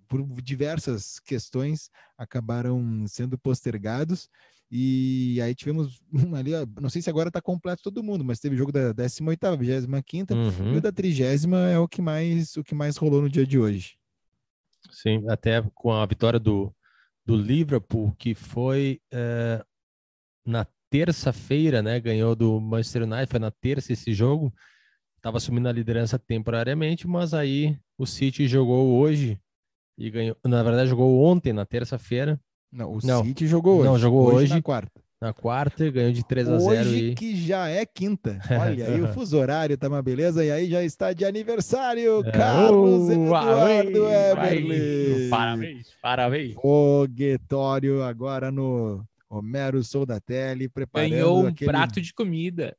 por diversas questões, acabaram sendo postergados. E aí tivemos ali, não sei se agora está completo todo mundo, mas teve jogo da 18ª, 25ª uhum. e o da 30 é o que mais o que mais rolou no dia de hoje. Sim, até com a vitória do, do Liverpool, que foi é, na terça-feira, né? Ganhou do Manchester United, foi na terça esse jogo. Estava assumindo a liderança temporariamente, mas aí o City jogou hoje e ganhou. Na verdade, jogou ontem, na terça-feira. Não, o não, City jogou hoje. Não, jogou hoje, hoje na quarta. Na quarta, ganhou de 3 a 0 Hoje e... que já é quinta. Olha aí o fuso horário, tá uma beleza? E aí já está de aniversário, é, Carlos uh, Eduardo Eberle. Parabéns, parabéns. Foguetório agora no Homero Sou da Tele, preparando Ganhou um aquele... prato de comida.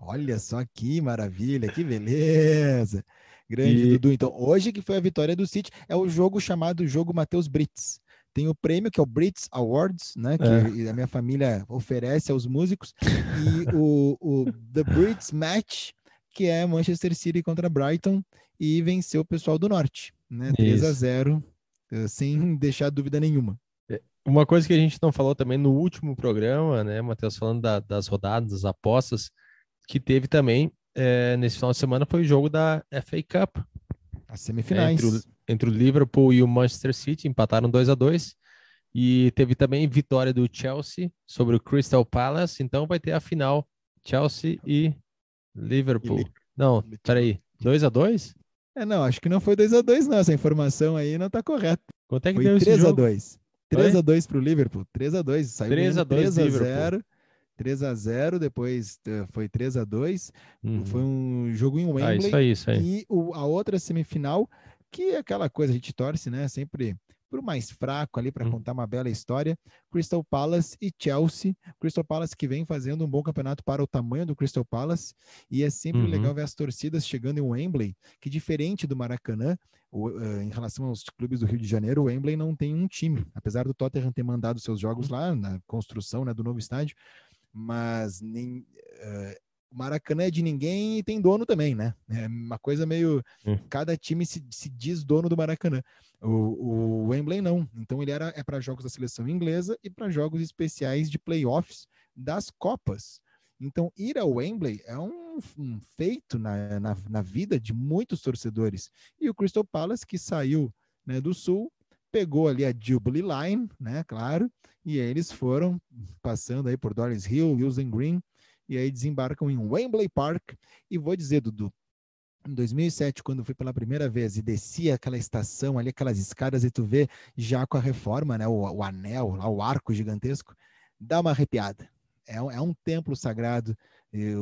Olha só que maravilha, que beleza. Grande, e... Dudu. Então, hoje que foi a vitória do City, é o jogo chamado Jogo Matheus Brits. Tem o prêmio, que é o Brits Awards, né? Que é. a minha família oferece aos músicos. E o, o The Brits Match, que é Manchester City contra Brighton. E venceu o pessoal do Norte, né? 3 a 0 eh, sem deixar dúvida nenhuma. É, uma coisa que a gente não falou também no último programa, né, Matheus, falando da, das rodadas, das apostas, que teve também é, nesse final de semana foi o jogo da FA Cup. As semifinais. É, entre, o, entre o Liverpool e o Manchester City, empataram 2 a 2 E teve também vitória do Chelsea sobre o Crystal Palace. Então vai ter a final Chelsea e Liverpool. E não, peraí. 2 a 2 É, não, acho que não foi 2 a 2 não. Essa informação aí não tá correta. Quanto é que foi deu 3 a 2 3 a 2 pro Liverpool. 3 a 2 Saiu 3 a 2 3 a 0 3 a 0 depois eh, foi 3 a 2 uhum. Foi um jogo em Wembley. Ah, isso aí, isso aí. E o, a outra semifinal, que é aquela coisa, a gente torce, né? Sempre para o mais fraco ali para hum. contar uma bela história, Crystal Palace e Chelsea. Crystal Palace que vem fazendo um bom campeonato para o tamanho do Crystal Palace e é sempre uhum. legal ver as torcidas chegando em Wembley, que diferente do Maracanã, o, uh, em relação aos clubes do Rio de Janeiro, o Wembley não tem um time, apesar do Tottenham ter mandado seus jogos uhum. lá na construção né, do novo estádio, mas nem uh, o Maracanã é de ninguém e tem dono também, né? É uma coisa meio. Hum. Cada time se, se diz dono do Maracanã. O, o Wembley não. Então ele era é para jogos da seleção inglesa e para jogos especiais de playoffs das Copas. Então ir ao Wembley é um, um feito na, na, na, vida de muitos torcedores. E o Crystal Palace, que saiu né, do Sul, pegou ali a Jubilee Line, né? Claro, e eles foram passando aí por Dollis Hill, Wilson Green e aí desembarcam em Wembley Park. E vou dizer, Dudu, em 2007, quando fui pela primeira vez e descia aquela estação ali, aquelas escadas, e tu vê já com a reforma, né, o, o anel, lá, o arco gigantesco, dá uma arrepiada. É, um, é um templo sagrado,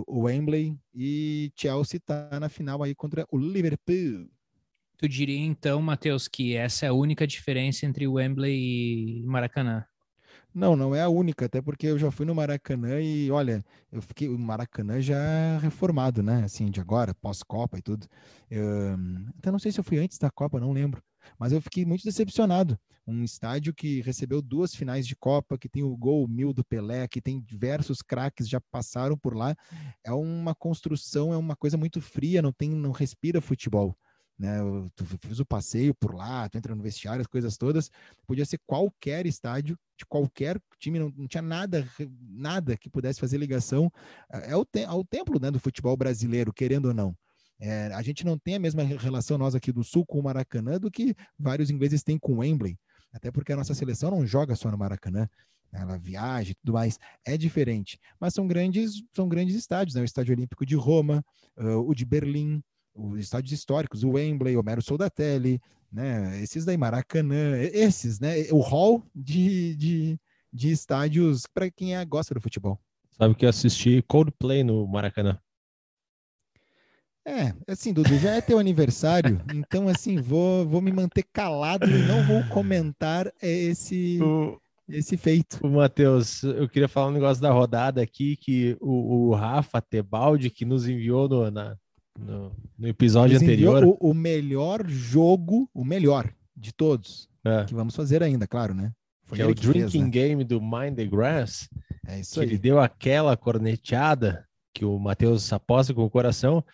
o Wembley, e Chelsea está na final aí contra o Liverpool. Tu diria então, Matheus, que essa é a única diferença entre o Wembley e Maracanã? Não, não é a única, até porque eu já fui no Maracanã e, olha, eu fiquei, o Maracanã já reformado, né? Assim, de agora, pós-Copa e tudo. Eu, até não sei se eu fui antes da Copa, não lembro. Mas eu fiquei muito decepcionado. Um estádio que recebeu duas finais de Copa, que tem o gol mil do Pelé, que tem diversos craques já passaram por lá. É uma construção, é uma coisa muito fria, não tem, não respira futebol né? Tu fez o passeio por lá, tu entra no vestiário, as coisas todas. Podia ser qualquer estádio de qualquer time, não, não tinha nada, nada que pudesse fazer ligação é o te, ao templo né, do futebol brasileiro, querendo ou não. É, a gente não tem a mesma relação nós aqui do Sul com o Maracanã do que vários ingleses têm com o Wembley, até porque a nossa seleção não joga só no Maracanã ela viaja e tudo mais, é diferente. Mas são grandes, são grandes estádios, né? O Estádio Olímpico de Roma, uh, o de Berlim, os estádios históricos, o Wembley, o Mero Soldatelli, né? Esses daí, Maracanã, esses, né? O hall de, de, de estádios para quem é, gosta do futebol. Sabe que eu assisti Coldplay no Maracanã. É, assim, Dudu, já é teu aniversário, então assim, vou, vou me manter calado e não vou comentar esse, o, esse feito. O Matheus, eu queria falar um negócio da rodada aqui, que o, o Rafa Tebaldi, que nos enviou no, na, no, no episódio Eles anterior. O, o, melhor jogo, o melhor de todos, é. que vamos fazer ainda, claro, né? Foi que é o que Drinking fez, né? Game do Mind the Grass. É isso que aí. Ele deu aquela corneteada que o Matheus aposta com o coração.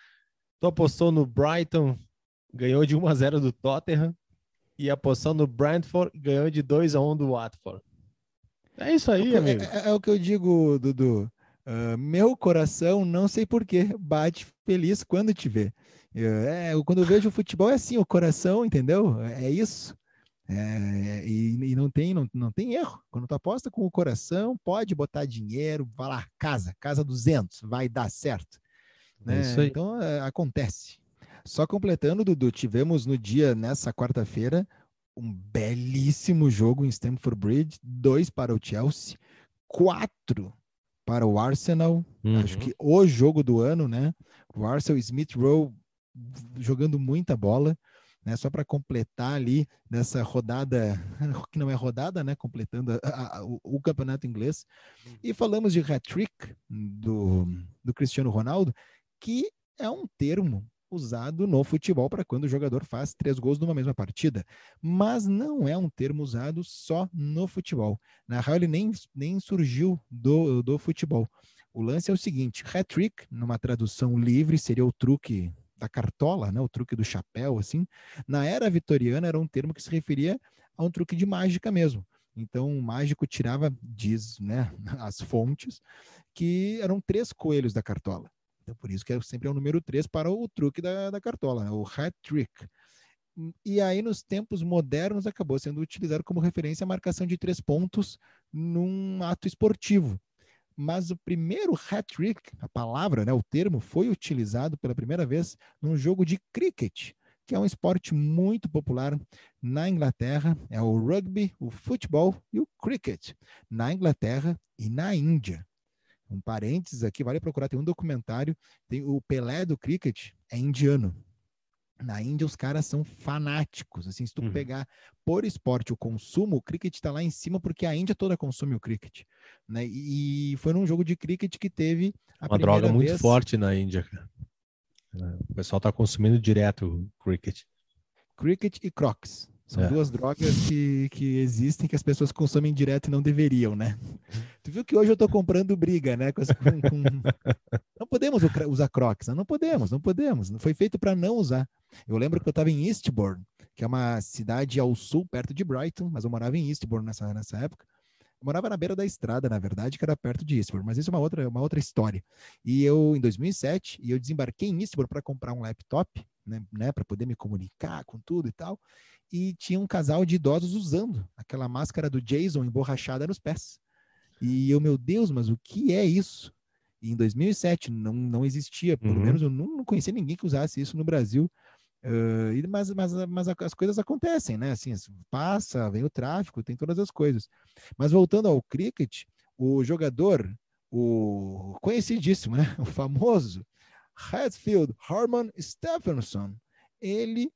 Tu apostou no Brighton, ganhou de 1 a 0 do Tottenham e apostou no Brentford, ganhou de 2 a 1 do Watford. É isso aí, é, amigo. É, é, é, o que eu digo, Dudu. Uh, meu coração, não sei porquê, bate feliz quando te vê. é, quando eu vejo o futebol é assim, o coração, entendeu? É, é isso. É, e, e, não tem não, não tem erro. Quando tu aposta com o coração, pode botar dinheiro, vai lá, casa, casa 200, vai dar certo. É né? Então é, acontece. Só completando, Dudu, tivemos no dia, nessa quarta-feira, um belíssimo jogo em Stamford Bridge, dois para o Chelsea, quatro para o Arsenal. Uhum. Acho que o jogo do ano, né? O Arsenal Smith Rowe jogando muita bola, né? Só para completar ali nessa rodada, que não é rodada, né? Completando a, a, o, o, campeonato inglês. E falamos de hat-trick do, do Cristiano Ronaldo, que é um termo usado no futebol para quando o jogador faz três gols numa mesma partida. Mas não é um termo usado só no futebol. Na real, ele nem, nem surgiu do, do futebol. O lance é o seguinte: hat-trick, numa tradução livre, seria o truque da cartola, né? o truque do chapéu, assim. Na era vitoriana, era um termo que se referia a um truque de mágica mesmo. Então, o mágico tirava, diz né, as fontes, que eram três coelhos da cartola. Então, por isso que é sempre é o número 3 para o truque da, da cartola, o hat trick. E aí, nos tempos modernos, acabou sendo utilizado como referência a marcação de três pontos num ato esportivo. Mas o primeiro hat-trick, a palavra, né, o termo, foi utilizado pela primeira vez num jogo de cricket, que é um esporte muito popular na Inglaterra. É o rugby, o futebol e o cricket, na Inglaterra e na Índia. Um parênteses aqui, vale procurar, tem um documentário, tem o Pelé do cricket, é indiano. Na Índia, os caras são fanáticos. Assim, se tu Uhum. pegar por esporte o consumo, o cricket está lá em cima porque a Índia toda consome o cricket. Né? E foi num jogo de cricket que teve a Uma droga muito vez- forte na Índia, cara. É, O pessoal tá consumindo direto o cricket. Cricket e Crocs. São É. duas drogas que, que existem que as pessoas consomem direto e não deveriam, né? Tu viu que hoje eu tô comprando briga, né? com com- Não podemos usar Crocs, né? não podemos, não podemos. Não foi feito para não usar. Eu lembro que eu estava em Eastbourne, que é uma cidade ao sul, perto de Brighton, mas eu morava em Eastbourne nessa, nessa época. Eu morava na beira da estrada, na verdade, que era perto de Eastbourne, mas isso é uma outra, uma outra história. E eu, em 2007, e eu desembarquei em Eastbourne para comprar um laptop, né, né para poder me comunicar com tudo e tal. E tinha um casal de idosos usando aquela máscara do Jason emborrachada nos pés. E eu, meu Deus, mas o que é isso? E em 2007 não, não existia, pelo Uhum. menos eu não, não conhecia ninguém que usasse isso no Brasil. E- mas, mas, mas as coisas acontecem, né? Assim, as- passa, vem o tráfico, tem todas as coisas. Mas voltando ao cricket, o jogador, o conhecidíssimo, né? O famoso Hatfield Harman Stephenson, ele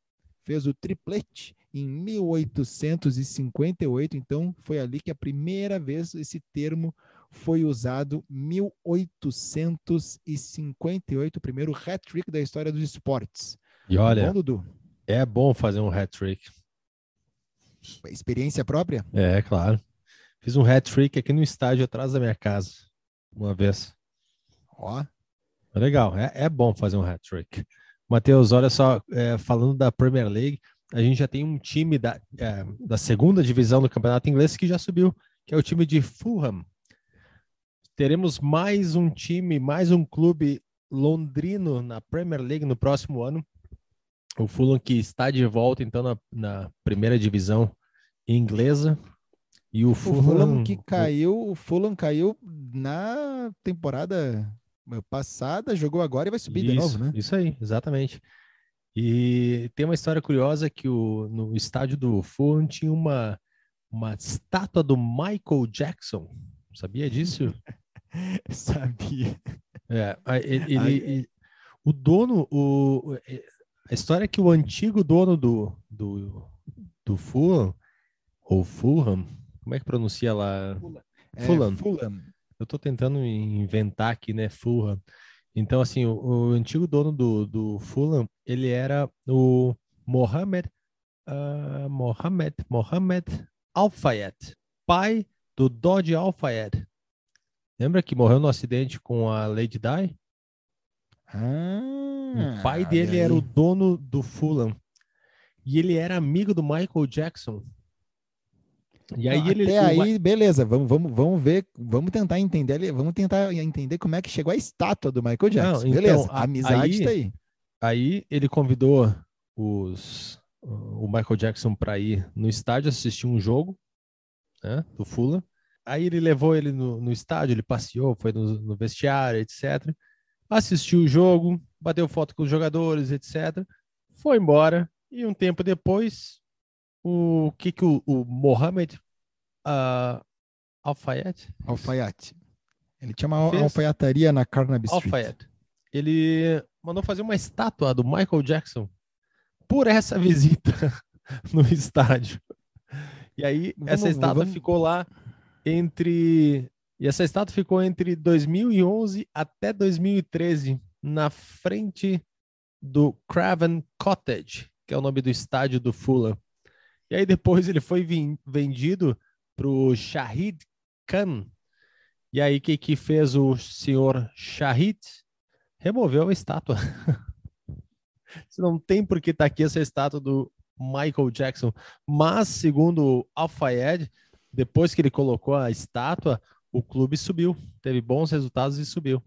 fez o triplete em 1858, então foi ali que a primeira vez esse termo foi usado 1858, o primeiro hat-trick da história dos esportes. E olha, Bom, é bom fazer um hat-trick. Experiência própria? É, claro. Fiz um hat-trick aqui no estádio atrás da minha casa, uma vez. Ó, Legal, é, é bom fazer um hat-trick. Matheus, olha só, é, falando da Premier League, a gente já tem um time da, é, da segunda divisão do campeonato inglês que já subiu, que é o time de Fulham. Teremos mais um time, mais um clube londrino na Premier League no próximo ano. O Fulham que está de volta, então, na, na primeira divisão inglesa. E o o Fulham, Fulham que caiu, o Fulham caiu na temporada passada, jogou agora e vai subir de Isso, novo, né? Isso aí, exatamente. E tem uma história curiosa que o, no estádio do Fulham tinha uma, uma estátua do Michael Jackson. Sabia disso? Sabia. É, ele, ele- ele- o dono, o, é, a história é que o antigo dono do, do, do Fulham, ou Fulham, como é que pronuncia lá? É, Fulham. Fulham. Eu tô tentando inventar aqui, né? Fulham. Então, assim, o, o antigo dono do, do Fulham, ele era o Mohamed, ah, Mohamed, Mohamed Al-Fayed, pai do Dodge Al-Fayed. Lembra que morreu no acidente com a Lady Di? Ah, o pai dele era o dono do Fulham. E ele era amigo do Michael Jackson. E aí Não, ele. Até o- aí, beleza, vamos, vamos, vamos ver, vamos tentar entender, vamos tentar entender como é que chegou a estátua do Michael Jackson. então, beleza, a- a amizade aí- tá aí. Aí ele convidou os, o Michael Jackson para ir no estádio assistir um jogo né, do Fulham. Aí ele levou ele no, no estádio, ele passeou, foi no, no vestiário, etc. Assistiu o jogo, bateu foto com os jogadores, etc. Foi embora e um tempo depois, o que que o, o Mohamed ah, Al-Fayed Alfaiate. Ele tinha uma Fez? alfaiataria na Carnaby Street. Al-Fayed. Ele mandou fazer uma estátua do Michael Jackson por essa visita no estádio. E aí essa Vamos- estátua vamos- ficou lá entre e essa estátua ficou entre 2011 até 2013 na frente do Craven Cottage, que é o nome do estádio do Fulham. E aí depois ele foi vendido para o Shahid Khan. E aí o que que fez o senhor Shahid? Removeu a estátua. Você não tem por que estar aqui essa estátua do Michael Jackson. Mas, segundo o Al-Fayed, depois que ele colocou a estátua, o clube subiu. Teve bons resultados e subiu.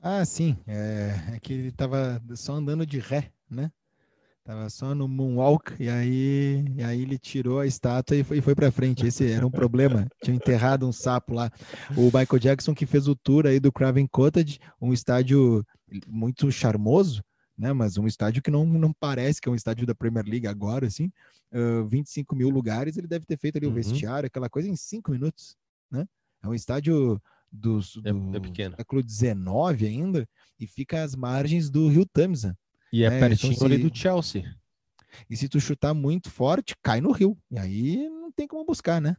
Ah, sim. É, é que ele tava só andando de ré, né? Tava só no moonwalk e aí, e aí ele tirou a estátua e foi, foi para frente. Esse era um problema. Tinha enterrado um sapo lá. O Michael Jackson que fez o tour aí do Craven Cottage, um estádio muito charmoso, né? Mas um estádio que não, não parece que é um estádio da Premier League agora, assim. Ah, 25 mil lugares, ele deve ter feito ali o Uhum. vestiário, aquela coisa em cinco minutos, né? É um estádio dos, É- do é pequeno. século XIX ainda e fica às margens do Rio Tamisa. E é É, então pertinho se- ali do Chelsea. E se tu chutar muito forte, cai no rio. E aí não tem como buscar, né?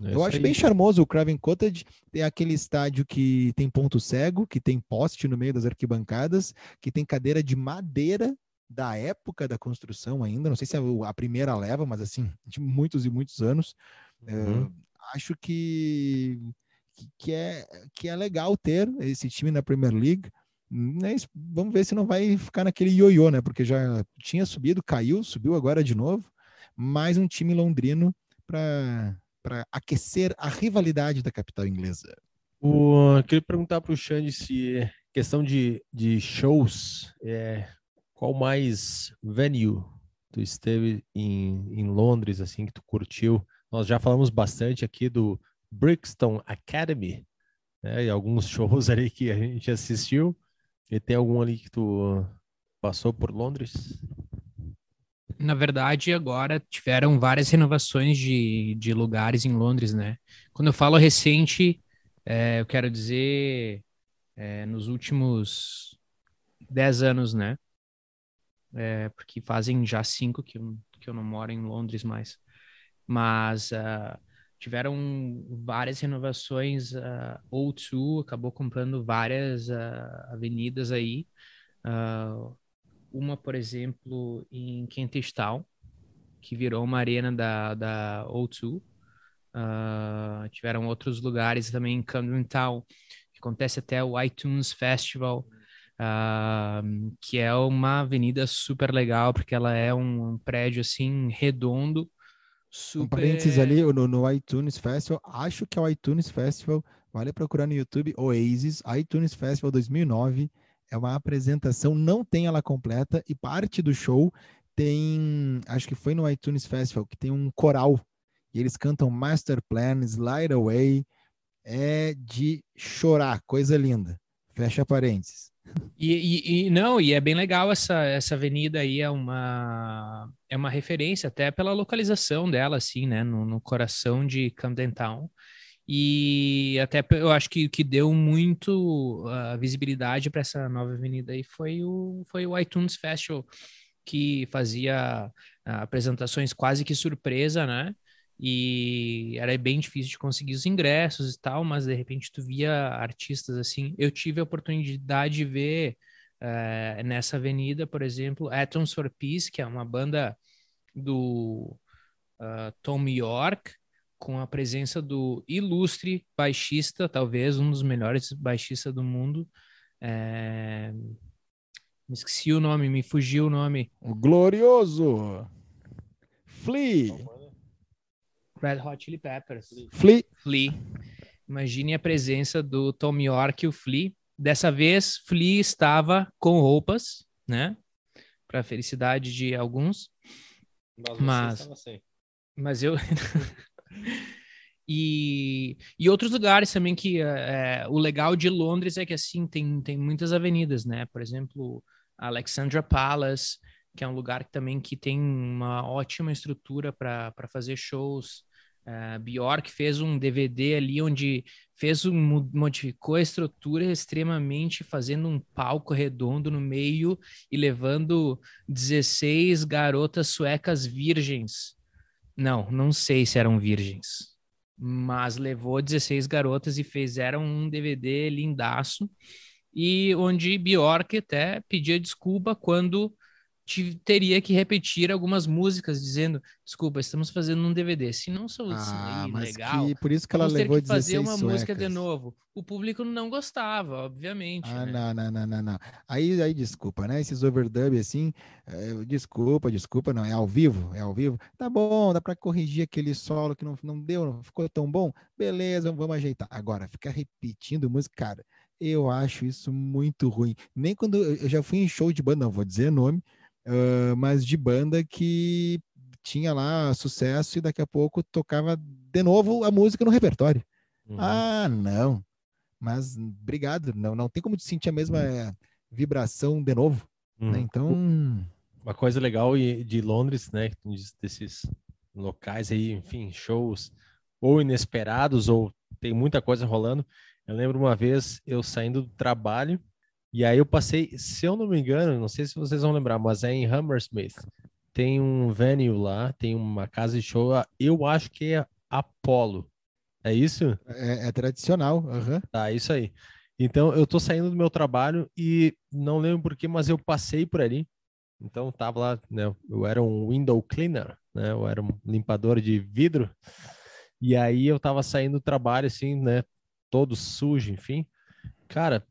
É Eu acho aí. bem charmoso o Craven Cottage. Tem aquele estádio que tem ponto cego, que tem poste no meio das arquibancadas, que tem cadeira de madeira da época da construção ainda. Não sei se é a primeira leva, mas assim, de muitos e muitos anos. Uhum. Eu acho que, que é, que é legal ter esse time na Premier League. Mas vamos ver se não vai ficar naquele ioiô, né? Porque já tinha subido, caiu, subiu agora de novo. Mais um time londrino para para aquecer a rivalidade da capital inglesa. O, queria perguntar para o Xande se questão de, de shows, é, qual mais venue tu esteve em, em Londres, assim, que tu curtiu? Nós já falamos bastante aqui do Brixton Academy, né, e alguns shows ali que a gente assistiu. E tem algum ali que tu passou por Londres? Na verdade, agora tiveram várias renovações de, de lugares em Londres, né? Quando eu falo recente, é, eu quero dizer é, nos últimos 10 anos, né? É, porque fazem já cinco que eu, que eu não moro em Londres mais. Mas ah, tiveram várias renovações. A O2 acabou comprando várias ah, avenidas aí. Ah, uma, por exemplo, em Kentish Town, que virou uma arena da, da O2. Ah, tiveram outros lugares também em Camden Town, que acontece até o iTunes Festival, que é uma avenida super legal, porque ela é um, um prédio assim redondo, Um super. parênteses ali no, no iTunes Festival, acho que é o iTunes Festival, vale procurar no YouTube, Oasis, iTunes Festival 2009, é uma apresentação, não tem ela completa, e parte do show tem, acho que foi no iTunes Festival, que tem um coral, e eles cantam Master Plan, Slide Away, é de chorar, coisa linda. Fecha parênteses. E, e- e- não, e é bem legal essa, essa avenida aí, é uma, é uma referência até pela localização dela, assim, né, no, no coração de Camden Town. E até eu acho que o que deu muito ah, visibilidade para essa nova avenida aí foi o, foi o iTunes Festival, que fazia ah, apresentações quase que surpresa, né? E era bem difícil de conseguir os ingressos e tal, mas de repente tu via artistas assim. Eu tive a oportunidade de ver eh, nessa avenida, por exemplo, Atoms for Peace, que é uma banda do ah, Tom York, com a presença do ilustre baixista, talvez um dos melhores baixistas do mundo. eh, Me esqueci o nome, me fugiu o nome. O glorioso Flea. Red Hot Chili Peppers. Flea. Flea. Imagine a presença do Tom York e o Flea. Dessa vez, Flea estava com roupas, né? Para felicidade de alguns. Mas- Mas eu. e, e outros lugares também que é, o legal de Londres é que assim tem, tem muitas avenidas, né? Por exemplo, Alexandra Palace, que é um lugar que também que tem uma ótima estrutura para fazer shows. Uh, Bjork fez um DVD ali onde fez um, mo- modificou a estrutura extremamente, fazendo um palco redondo no meio e levando 16 garotas suecas virgens. Não, não sei se eram virgens, mas levou 16 garotas e fizeram um DVD lindaço e onde Bjork até pedia desculpa quando teria que repetir algumas músicas dizendo desculpa, estamos fazendo um DVD. Se não sou Ah, aí legal, que, por isso que ela vamos ter levou que fazer 16 uma música de suecas. novo. O público não gostava, obviamente. Ah, né? não, não, não, não, não. Aí, aí desculpa, né? Esses overdub assim, é, desculpa, desculpa, não, é ao vivo, é ao vivo. Tá bom, dá pra corrigir aquele solo que não, não deu, não ficou tão bom. Beleza, vamos ajeitar. Agora, ficar repetindo música, cara, eu acho isso muito ruim. Nem quando eu já fui em show de banda, não vou dizer nome, ah, mas de banda que tinha lá sucesso e daqui a pouco tocava de novo a música no repertório. Uhum. Ah, não. Mas obrigado, não, não tem como te sentir a mesma eh, vibração de novo, né? Uhum. Então, Uma coisa legal de Londres, né? Desses locais aí, enfim, shows ou inesperados ou tem muita coisa rolando. Eu lembro uma vez eu saindo do trabalho E aí eu passei, se eu não me engano, não sei se vocês vão lembrar, mas é em Hammersmith. Tem um venue lá, tem uma casa de show, eu acho que é Apollo. É isso? É, é tradicional. Uhum. Tá, isso aí. Então eu tô saindo do meu trabalho e não lembro porquê, mas eu passei por ali. Então tava lá, né? Eu era um window cleaner, né? Eu era um limpador de vidro. E aí eu tava saindo do trabalho assim, né? Todo sujo, enfim. Cara,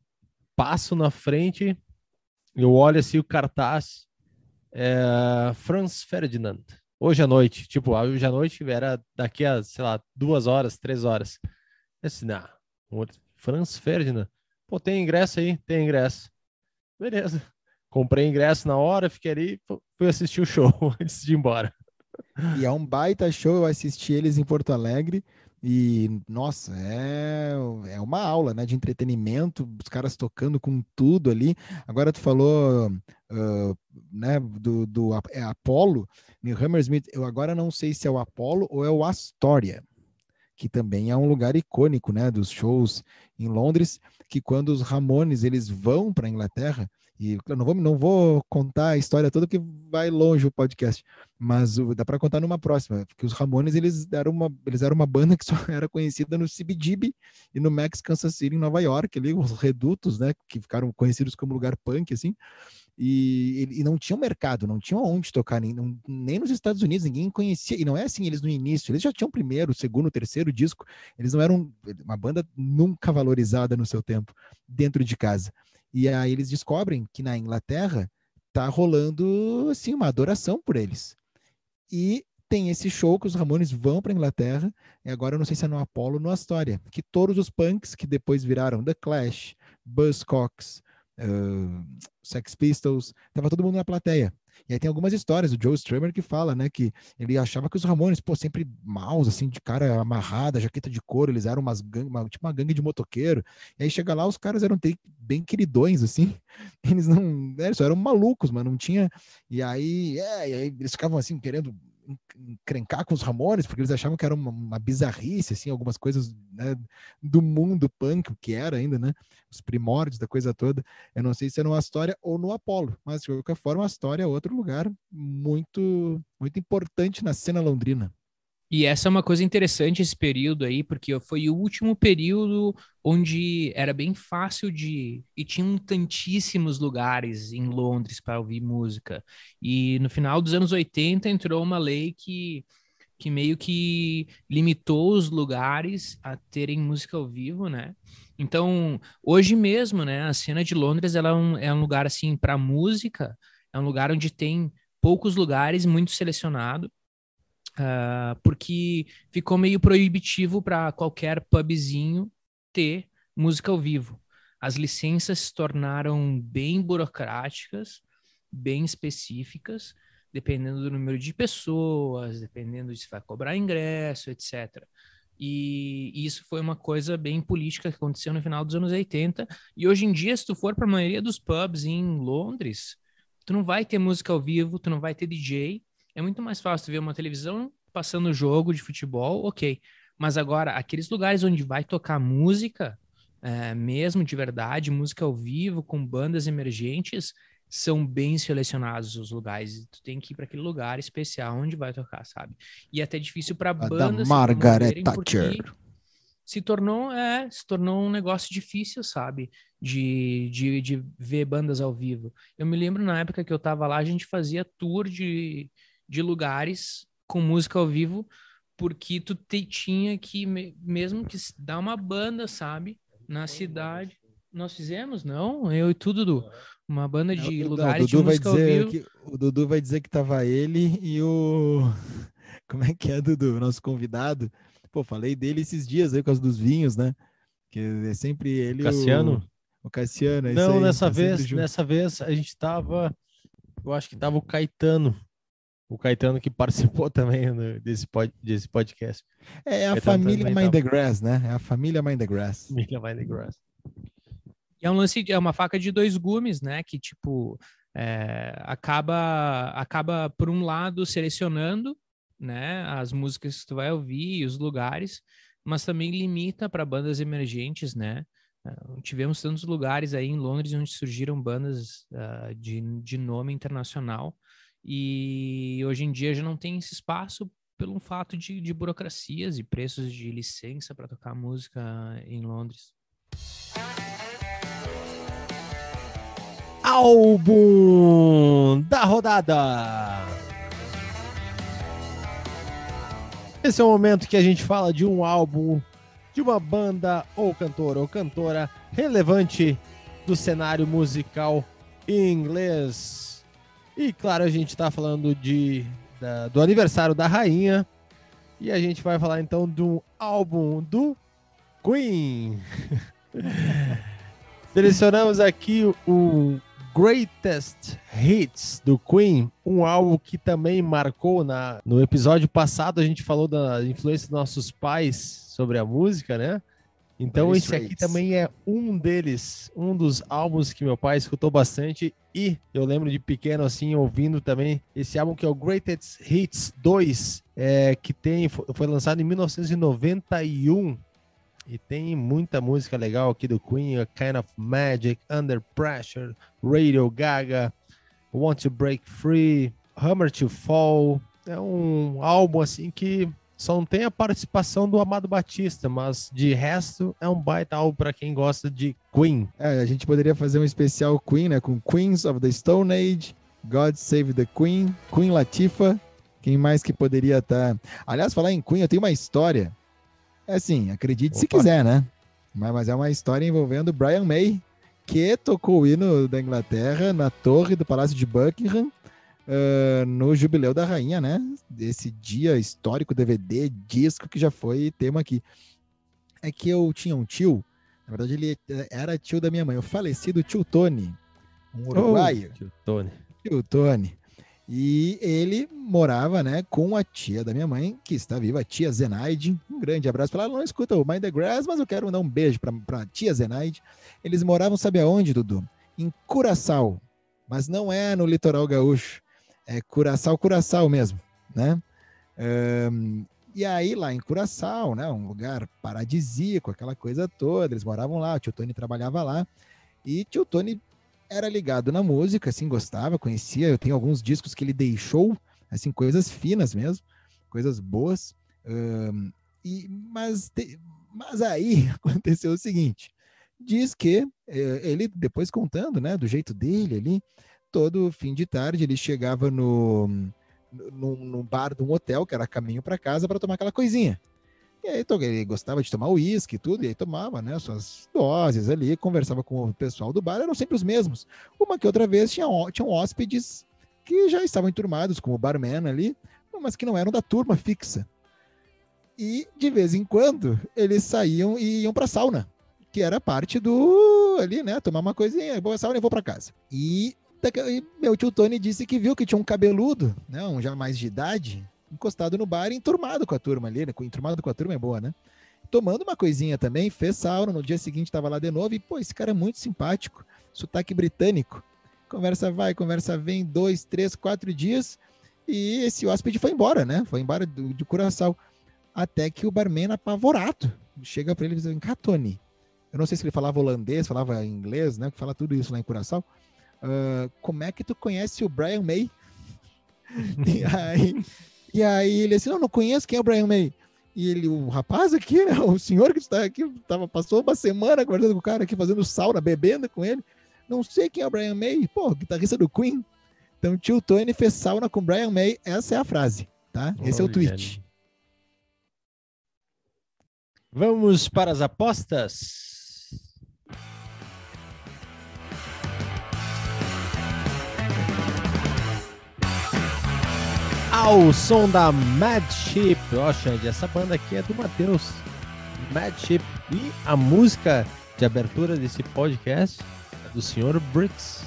passo na frente, eu olho assim o cartaz, é, Franz Ferdinand, hoje à noite, tipo, hoje à noite era daqui a, sei lá, duas horas, três horas. Eu disse, não, Franz Ferdinand, pô, tem ingresso aí? Tem ingresso. Beleza. Comprei ingresso na hora, fiquei ali, fui assistir o show antes de ir embora. E é um baita show, eu assisti eles em Porto Alegre. E, nossa, é, é uma aula né, de entretenimento, os caras tocando com tudo ali. Agora tu falou uh, né, do, do é Apollo, New Hammersmith, eu agora não sei se é o Apollo ou é o Astoria, que também é um lugar icônico né, dos shows em Londres, que quando os Ramones eles vão para a Inglaterra, e eu não vou, não vou contar a história toda porque vai longe o podcast, mas o, dá para contar numa próxima, porque os Ramones eles eram uma eles eram uma banda que só era conhecida no CBGB e no Max Kansas City em Nova York, ali os redutos, né, que ficaram conhecidos como lugar punk assim. E, e, não tinha mercado, não tinha onde tocar, nem, não, nem nos Estados Unidos, ninguém conhecia. E não é assim, eles no início, eles já tinham primeiro, segundo, terceiro disco, eles não eram uma banda nunca valorizada no seu tempo, dentro de casa. E aí eles descobrem que na Inglaterra tá rolando assim uma adoração por eles. E tem esse show que os Ramones vão para Inglaterra, e agora eu não sei se é no Apollo ou no Astoria, que todos os punks que depois viraram The Clash, Buzzcocks, uh, Sex Pistols, tava todo mundo na plateia. E aí tem algumas histórias do Joe Strummer que fala, né, que ele achava que os Ramones, pô, sempre maus, assim, de cara amarrada, jaqueta de couro, eles eram umas gang, uma, tipo uma gangue de motoqueiro. E aí chega lá, os caras eram bem queridões, assim. Eles não, eles só eram malucos, mas não tinha. E aí, é, e aí eles ficavam assim, querendo encrencar com os Ramones, porque eles achavam que era uma, uma bizarrice, assim, algumas coisas né, do mundo punk, o que era ainda, né? Os primórdios da coisa toda. Eu não sei se é no Astoria ou no Apolo, mas de qualquer forma, a Astoria é outro lugar muito, muito importante na cena londrina. E essa é uma coisa interessante esse período aí, porque foi o último período onde era bem fácil de e tinham tantíssimos lugares em Londres para ouvir música. E no final dos anos 80 entrou uma lei que que meio que limitou os lugares a terem música ao vivo, né? Então, hoje mesmo, né, a cena de Londres ela é, um, é um lugar assim para música, é um lugar onde tem poucos lugares, muito selecionado uh, porque ficou meio proibitivo para qualquer pubzinho ter música ao vivo. As licenças se tornaram bem burocráticas, bem específicas, dependendo do número de pessoas, dependendo de se vai cobrar ingresso, etc. E isso foi uma coisa bem política que aconteceu no final dos anos 80. E hoje em dia, se tu for para a maioria dos pubs em Londres, tu não vai ter música ao vivo, tu não vai ter DJ, é muito mais fácil ver uma televisão passando jogo de futebol, ok. Mas agora, aqueles lugares onde vai tocar música, é, mesmo de verdade, música ao vivo, com bandas emergentes, são bem selecionados os lugares. Tu tem que ir para aquele lugar especial onde vai tocar, sabe? E é até difícil para bandas. Da Margaret Thatcher. Se tornou, é, se tornou um negócio difícil, sabe? De, de, de ver bandas ao vivo. Eu me lembro na época que eu tava lá, a gente fazia tour de, de lugares com música ao vivo, porque tu te, tinha que, mesmo que dar uma banda, sabe? Na cidade. Nós fizemos, não? Eu e tudo, Dudu. Uma banda de não, lugares não, de música ao vivo. Que, o Dudu vai dizer que tava ele e o... Como é que é, Dudu? Nosso convidado. Pô, falei dele esses dias aí, por causa dos vinhos, né? Que é sempre ele Cassiano? O, o Cassiano, é Não, aí, nessa tá vez, nessa vez a gente tava... Eu acho que tava o Caetano o Caetano que participou também no, desse, pod, desse podcast. É, a família Mind the Grass, né? É a família Mind the Grass. Família Mind the Grass. E é um lance, é uma faca de dois gumes, né? Que tipo é, acaba, acaba por um lado selecionando, né? As músicas que tu vai ouvir e os lugares, mas também limita para bandas emergentes, né? Uh, tivemos tantos lugares aí em Londres onde surgiram bandas uh, de, de nome internacional e hoje em dia já não tem esse espaço pelo fato de, de burocracias e preços de licença para tocar música em Londres. Álbum da rodada. Esse é o momento que a gente fala de um álbum, de uma banda ou cantor ou cantora relevante do cenário musical inglês. E claro, a gente está falando de, da, do aniversário da rainha. E a gente vai falar então um álbum do Queen. Selecionamos aqui o Greatest Hits do Queen, um álbum que também marcou na no episódio passado a gente falou da influência dos nossos pais sobre a música, né? Então esse aqui também é um deles, um dos álbuns que meu pai escutou bastante. E eu lembro de pequeno assim ouvindo também esse álbum que é o Greatest Hits 2, é, que tem foi lançado em 1991 e tem muita música legal aqui do Queen, A Kind of Magic, Under Pressure, Radio Gaga, Want to Break Free, Hammer to Fall. É um álbum assim que só não tem a participação do Amado Batista, mas de resto é um baita álbum para quem gosta de Queen. É, a gente poderia fazer um especial Queen, né, com Queens of the Stone Age, God Save the Queen, Queen Latifah, quem mais que poderia estar? Tá... Aliás, falar em Queen, eu tenho uma história é assim, acredite Opa. se quiser, né? Mas, mas é uma história envolvendo Brian May, que tocou o hino da Inglaterra na torre do Palácio de Buckingham uh, no Jubileu da Rainha, né? Desse dia histórico, DVD, disco que já foi tema aqui. É que eu tinha um tio, na verdade ele era tio da minha mãe, o falecido tio Tony, um uruguaio. Oh, tio Tony. Tio Tony. E ele morava, né, com a tia da minha mãe, que está viva, a tia Zenaide. Um grande abraço para ela. Ela não escuta o Mind the Grass, mas eu quero dar um beijo para a tia Zenaide. Eles moravam, sabe aonde, Dudu? Em Curaçao. Mas não é no litoral gaúcho. É Curaçao, Curaçao mesmo, né? Um, e aí, lá em Curaçao, né, um lugar paradisíaco, aquela coisa toda, eles moravam lá, o tio Tony trabalhava lá, e tio Tony era ligado na música, assim, gostava, conhecia. Eu tenho alguns discos que ele deixou, assim, coisas finas mesmo, coisas boas. Um, e, mas, te, mas aí aconteceu o seguinte: diz que eh, ele, depois contando, né, do jeito dele ali, todo fim de tarde ele chegava no, no, no bar de um hotel, que era caminho para casa, para tomar aquela coisinha. E aí ele gostava de tomar uísque e tudo, e aí tomava né, suas doses ali, conversava com o pessoal do bar, eram sempre os mesmos. Uma que outra vez tinha, tinham hóspedes que já estavam enturmados com o barman ali, mas que não eram da turma fixa. E de vez em quando eles saíam e iam para sauna, que era parte do ali, né, tomar uma coisinha, vou sauna e vou para casa. E, e meu tio Tony disse que viu que tinha um cabeludo, né, um já mais de idade, encostado no bar e enturmado com a turma ali, né? Enturmado com a turma é boa, né? Tomando uma coisinha também, fez sauna, no dia seguinte estava lá de novo e, pô, esse cara é muito simpático, sotaque britânico. Conversa vai, conversa vem, dois, três, quatro dias e esse hóspede foi embora, né? Foi embora do, de Curaçao. Até que o barman apavorado chega para ele e diz, Catoni, eu não sei se ele falava holandês, falava inglês, né? Que fala tudo isso lá em Curaçao. Uh, como é que tu conhece o Brian May? e aí e aí ele disse, não, não conheço quem é o Brian May. E ele, o rapaz aqui, né, o senhor que está aqui, tava, passou uma semana conversando com o cara aqui, fazendo sauna, bebendo com ele. Não sei quem é o Brian May. Pô, guitarrista do Queen. Então, tio Tony fez sauna com Brian May. Essa é a frase, tá? Esse é o tweet. Vamos para as apostas. Ao som da Mad Ship. Ó, oh, Xande, essa banda aqui é do Matheus. Mad Ship. E a música de abertura desse podcast é do Sr. Bricks.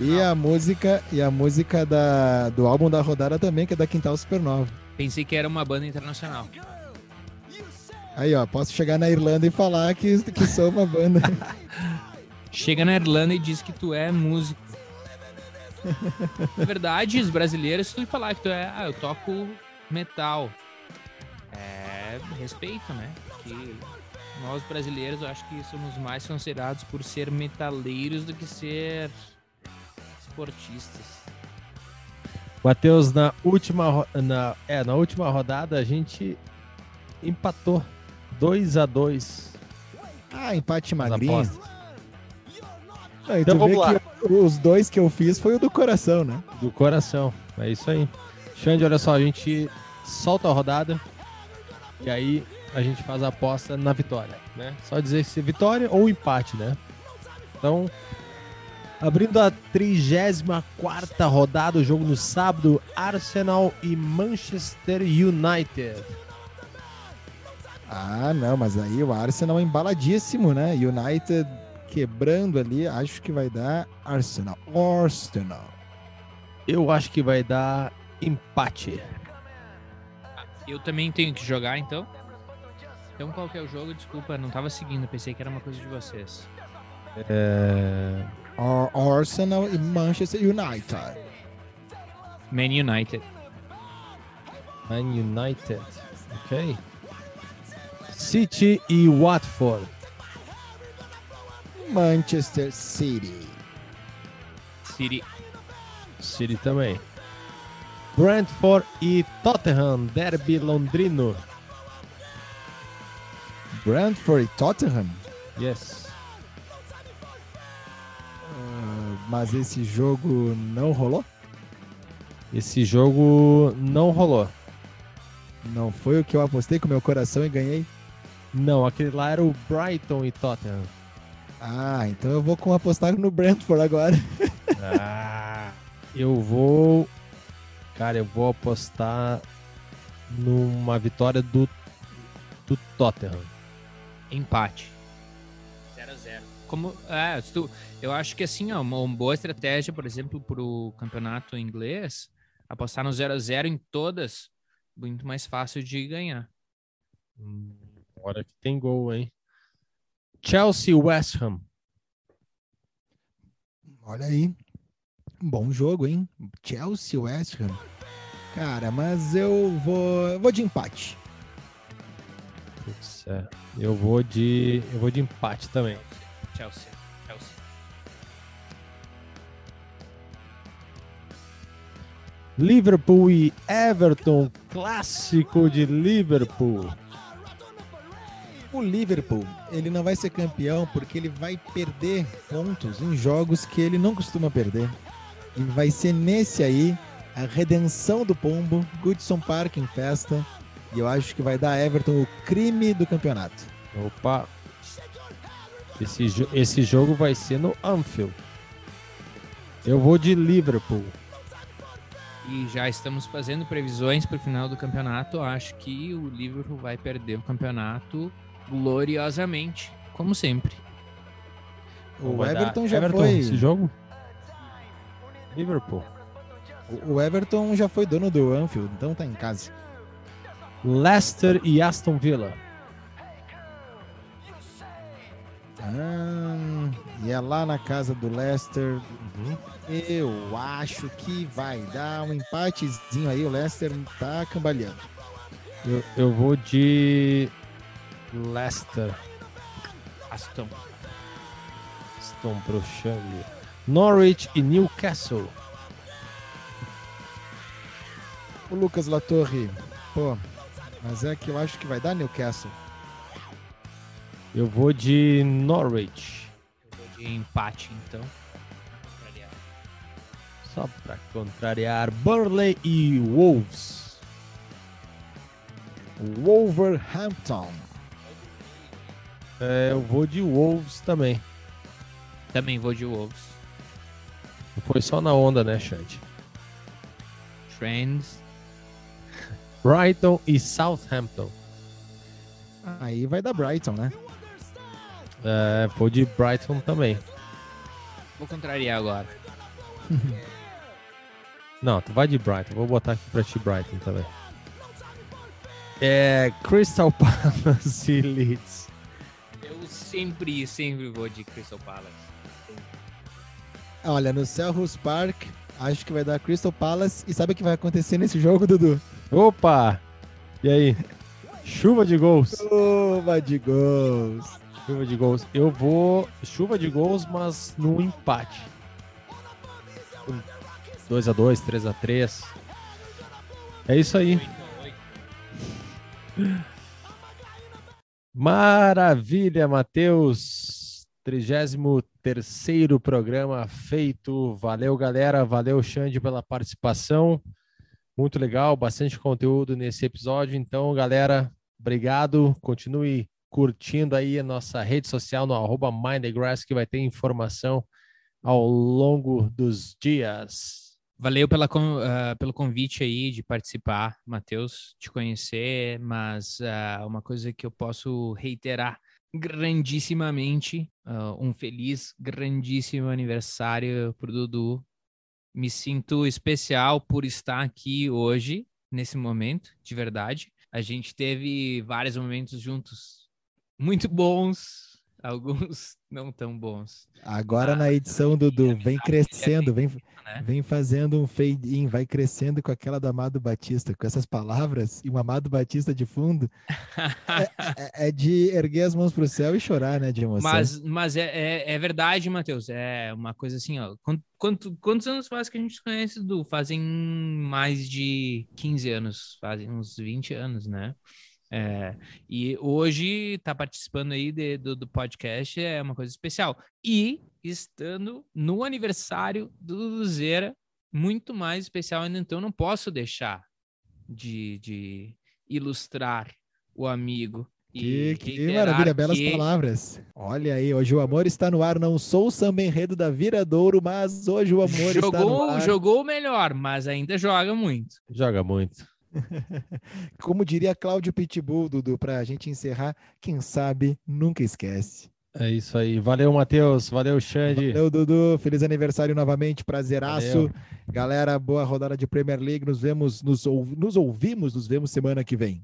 E a música, e a música da, do álbum da rodada também, que é da Quintal Supernova. Pensei que era uma banda internacional. Aí, ó, posso chegar na Irlanda e falar que, que sou uma banda. Chega na Irlanda e diz que tu é músico. Na verdade, os brasileiros, se tu falar que tu é, ah, eu toco metal, é respeito, né? Que Nós brasileiros, eu acho que somos mais considerados por ser metaleiros do que ser esportistas. Matheus, na última, na, é, na última rodada a gente empatou 2 a 2 Ah, empate magrinho. E Então vamos lá. que os dois que eu fiz foi o do coração, né? Do coração. É isso aí. Xande, olha só, a gente solta a rodada e aí a gente faz a aposta na vitória, né? Só dizer se vitória ou empate, né? Então, abrindo a 34 rodada, o jogo no sábado, Arsenal e Manchester United. Ah, não, mas aí o Arsenal é embaladíssimo, né? United quebrando ali, acho que vai dar Arsenal. Arsenal. Eu acho que vai dar empate. Eu também tenho que jogar, então. Então qual que é o jogo? Desculpa, não tava seguindo, pensei que era uma coisa de vocês. É... Ar- Arsenal e Manchester United. Man United. Man United. Ok. City e Watford. Manchester City. City. City também. Brentford e Tottenham. Derby londrino. Brentford e Tottenham. Yes. Ah, mas esse jogo não rolou? Esse jogo não rolou. Não foi o que eu apostei com meu coração e ganhei? Não, aquele lá era o Brighton e Tottenham. Ah, então eu vou com apostar no Brentford agora. Ah, eu vou. Cara, eu vou apostar numa vitória do, do Tottenham. Empate. 0 a 0 Como, é, tu- eu acho que assim, ó, uma, uma boa estratégia, por exemplo, pro campeonato inglês, apostar no 0 a 0 em todas, muito mais fácil de ganhar. Hum, Hora que tem gol, hein? Chelsea e West Ham. Olha aí. Bom jogo, hein? Chelsea West Ham. Cara, mas eu vou, eu vou de empate. Putz, é. Eu vou de. Eu vou de empate também. Chelsea. Chelsea. Liverpool e Everton, clássico de Liverpool. O Liverpool, ele não vai ser campeão porque ele vai perder pontos em jogos que ele não costuma perder. E vai ser nesse aí a redenção do pombo, Goodson Park em festa. E eu acho que vai dar a Everton o crime do campeonato. Opa! Esse, jo- esse jogo vai ser no Anfield. Eu vou de Liverpool. E já estamos fazendo previsões para o final do campeonato. Acho que o Liverpool vai perder o campeonato gloriosamente, como sempre. O Everton já Everton, foi. Esse jogo? Liverpool. O Everton já foi dono do Anfield, então tá em casa. Leicester e Aston Villa. Ah, e é lá na casa do Leicester. Eu acho que vai dar um empatezinho aí. O Leicester tá cambaleando. Eu, eu vou de Leicester. Aston. Estão pro Xande. Norwich e Newcastle. O Lucas Latorre, pô, mas é que eu acho que vai dar Newcastle. Eu vou de Norwich. Eu vou de empate, então. Só pra contrariar. Burnley e Wolves. Wolverhampton. É, eu vou de Wolves também. Também vou de Wolves. Foi só na onda, né, Xande? Trends. Brighton e Southampton. Aí vai dar Brighton, né? É, vou de Brighton também. Vou contrariar agora. Não, tu vai de Brighton. Vou botar aqui pra ti Brighton também. É Crystal Palace e Leeds. Sempre, sempre vou de Crystal Palace. Olha, no Selhurst Park, acho que vai dar Crystal Palace. E sabe o que vai acontecer nesse jogo, Dudu? Opa! E aí? Chuva de gols. Chuva de gols. Chuva de gols. Eu vou. Chuva de gols, mas no empate. 2x2, 3x3. É isso aí. Maravilha, Matheus. 33 programa feito. Valeu, galera. Valeu, Xande, pela participação. Muito legal, bastante conteúdo nesse episódio. Então, galera, obrigado. Continue curtindo aí a nossa rede social no arroba Mindgrass, que vai ter informação ao longo dos dias. Valeu pela, uh, pelo convite aí de participar, Matheus, te conhecer, mas uh, uma coisa que eu posso reiterar grandissimamente, uh, um feliz, grandíssimo aniversário pro Dudu. Me sinto especial por estar aqui hoje, nesse momento, de verdade. A gente teve vários momentos juntos muito bons, alguns não tão bons. Agora ah, na edição, Dudu, vem crescendo, vem, né? Vem fazendo um fade-in, vai crescendo com aquela do Amado Batista, com essas palavras e um Amado Batista de fundo. é, é, é, de erguer as mãos para o céu e chorar, né, de emoção. Mas, mas é, é, é verdade, Matheus. É uma coisa assim, ó. Quanto, quantos anos faz que a gente se conhece, Du? Fazem mais de 15 anos, fazem uns 20 anos, né? É, e hoje está participando aí de, do, do, podcast é uma coisa especial. E estando no aniversário do Luzeira, muito mais especial ainda, então não posso deixar de, de ilustrar o amigo. Que, que maravilha, belas que... palavras. Olha aí, hoje o amor está no ar. Não sou o samba enredo da Viradouro, mas hoje o amor jogou, está no ar. Jogou melhor, mas ainda joga muito. Joga muito. Como diria Cláudio Pitbull, Dudu, para a gente encerrar, quem sabe nunca esquece. É isso aí. Valeu, Matheus. Valeu, Xande. Valeu, Dudu. Feliz aniversário novamente. Prazeraço. Valeu. Galera, boa rodada de Premier League. Nos vemos, nos, nos ouvimos, nos vemos semana que vem.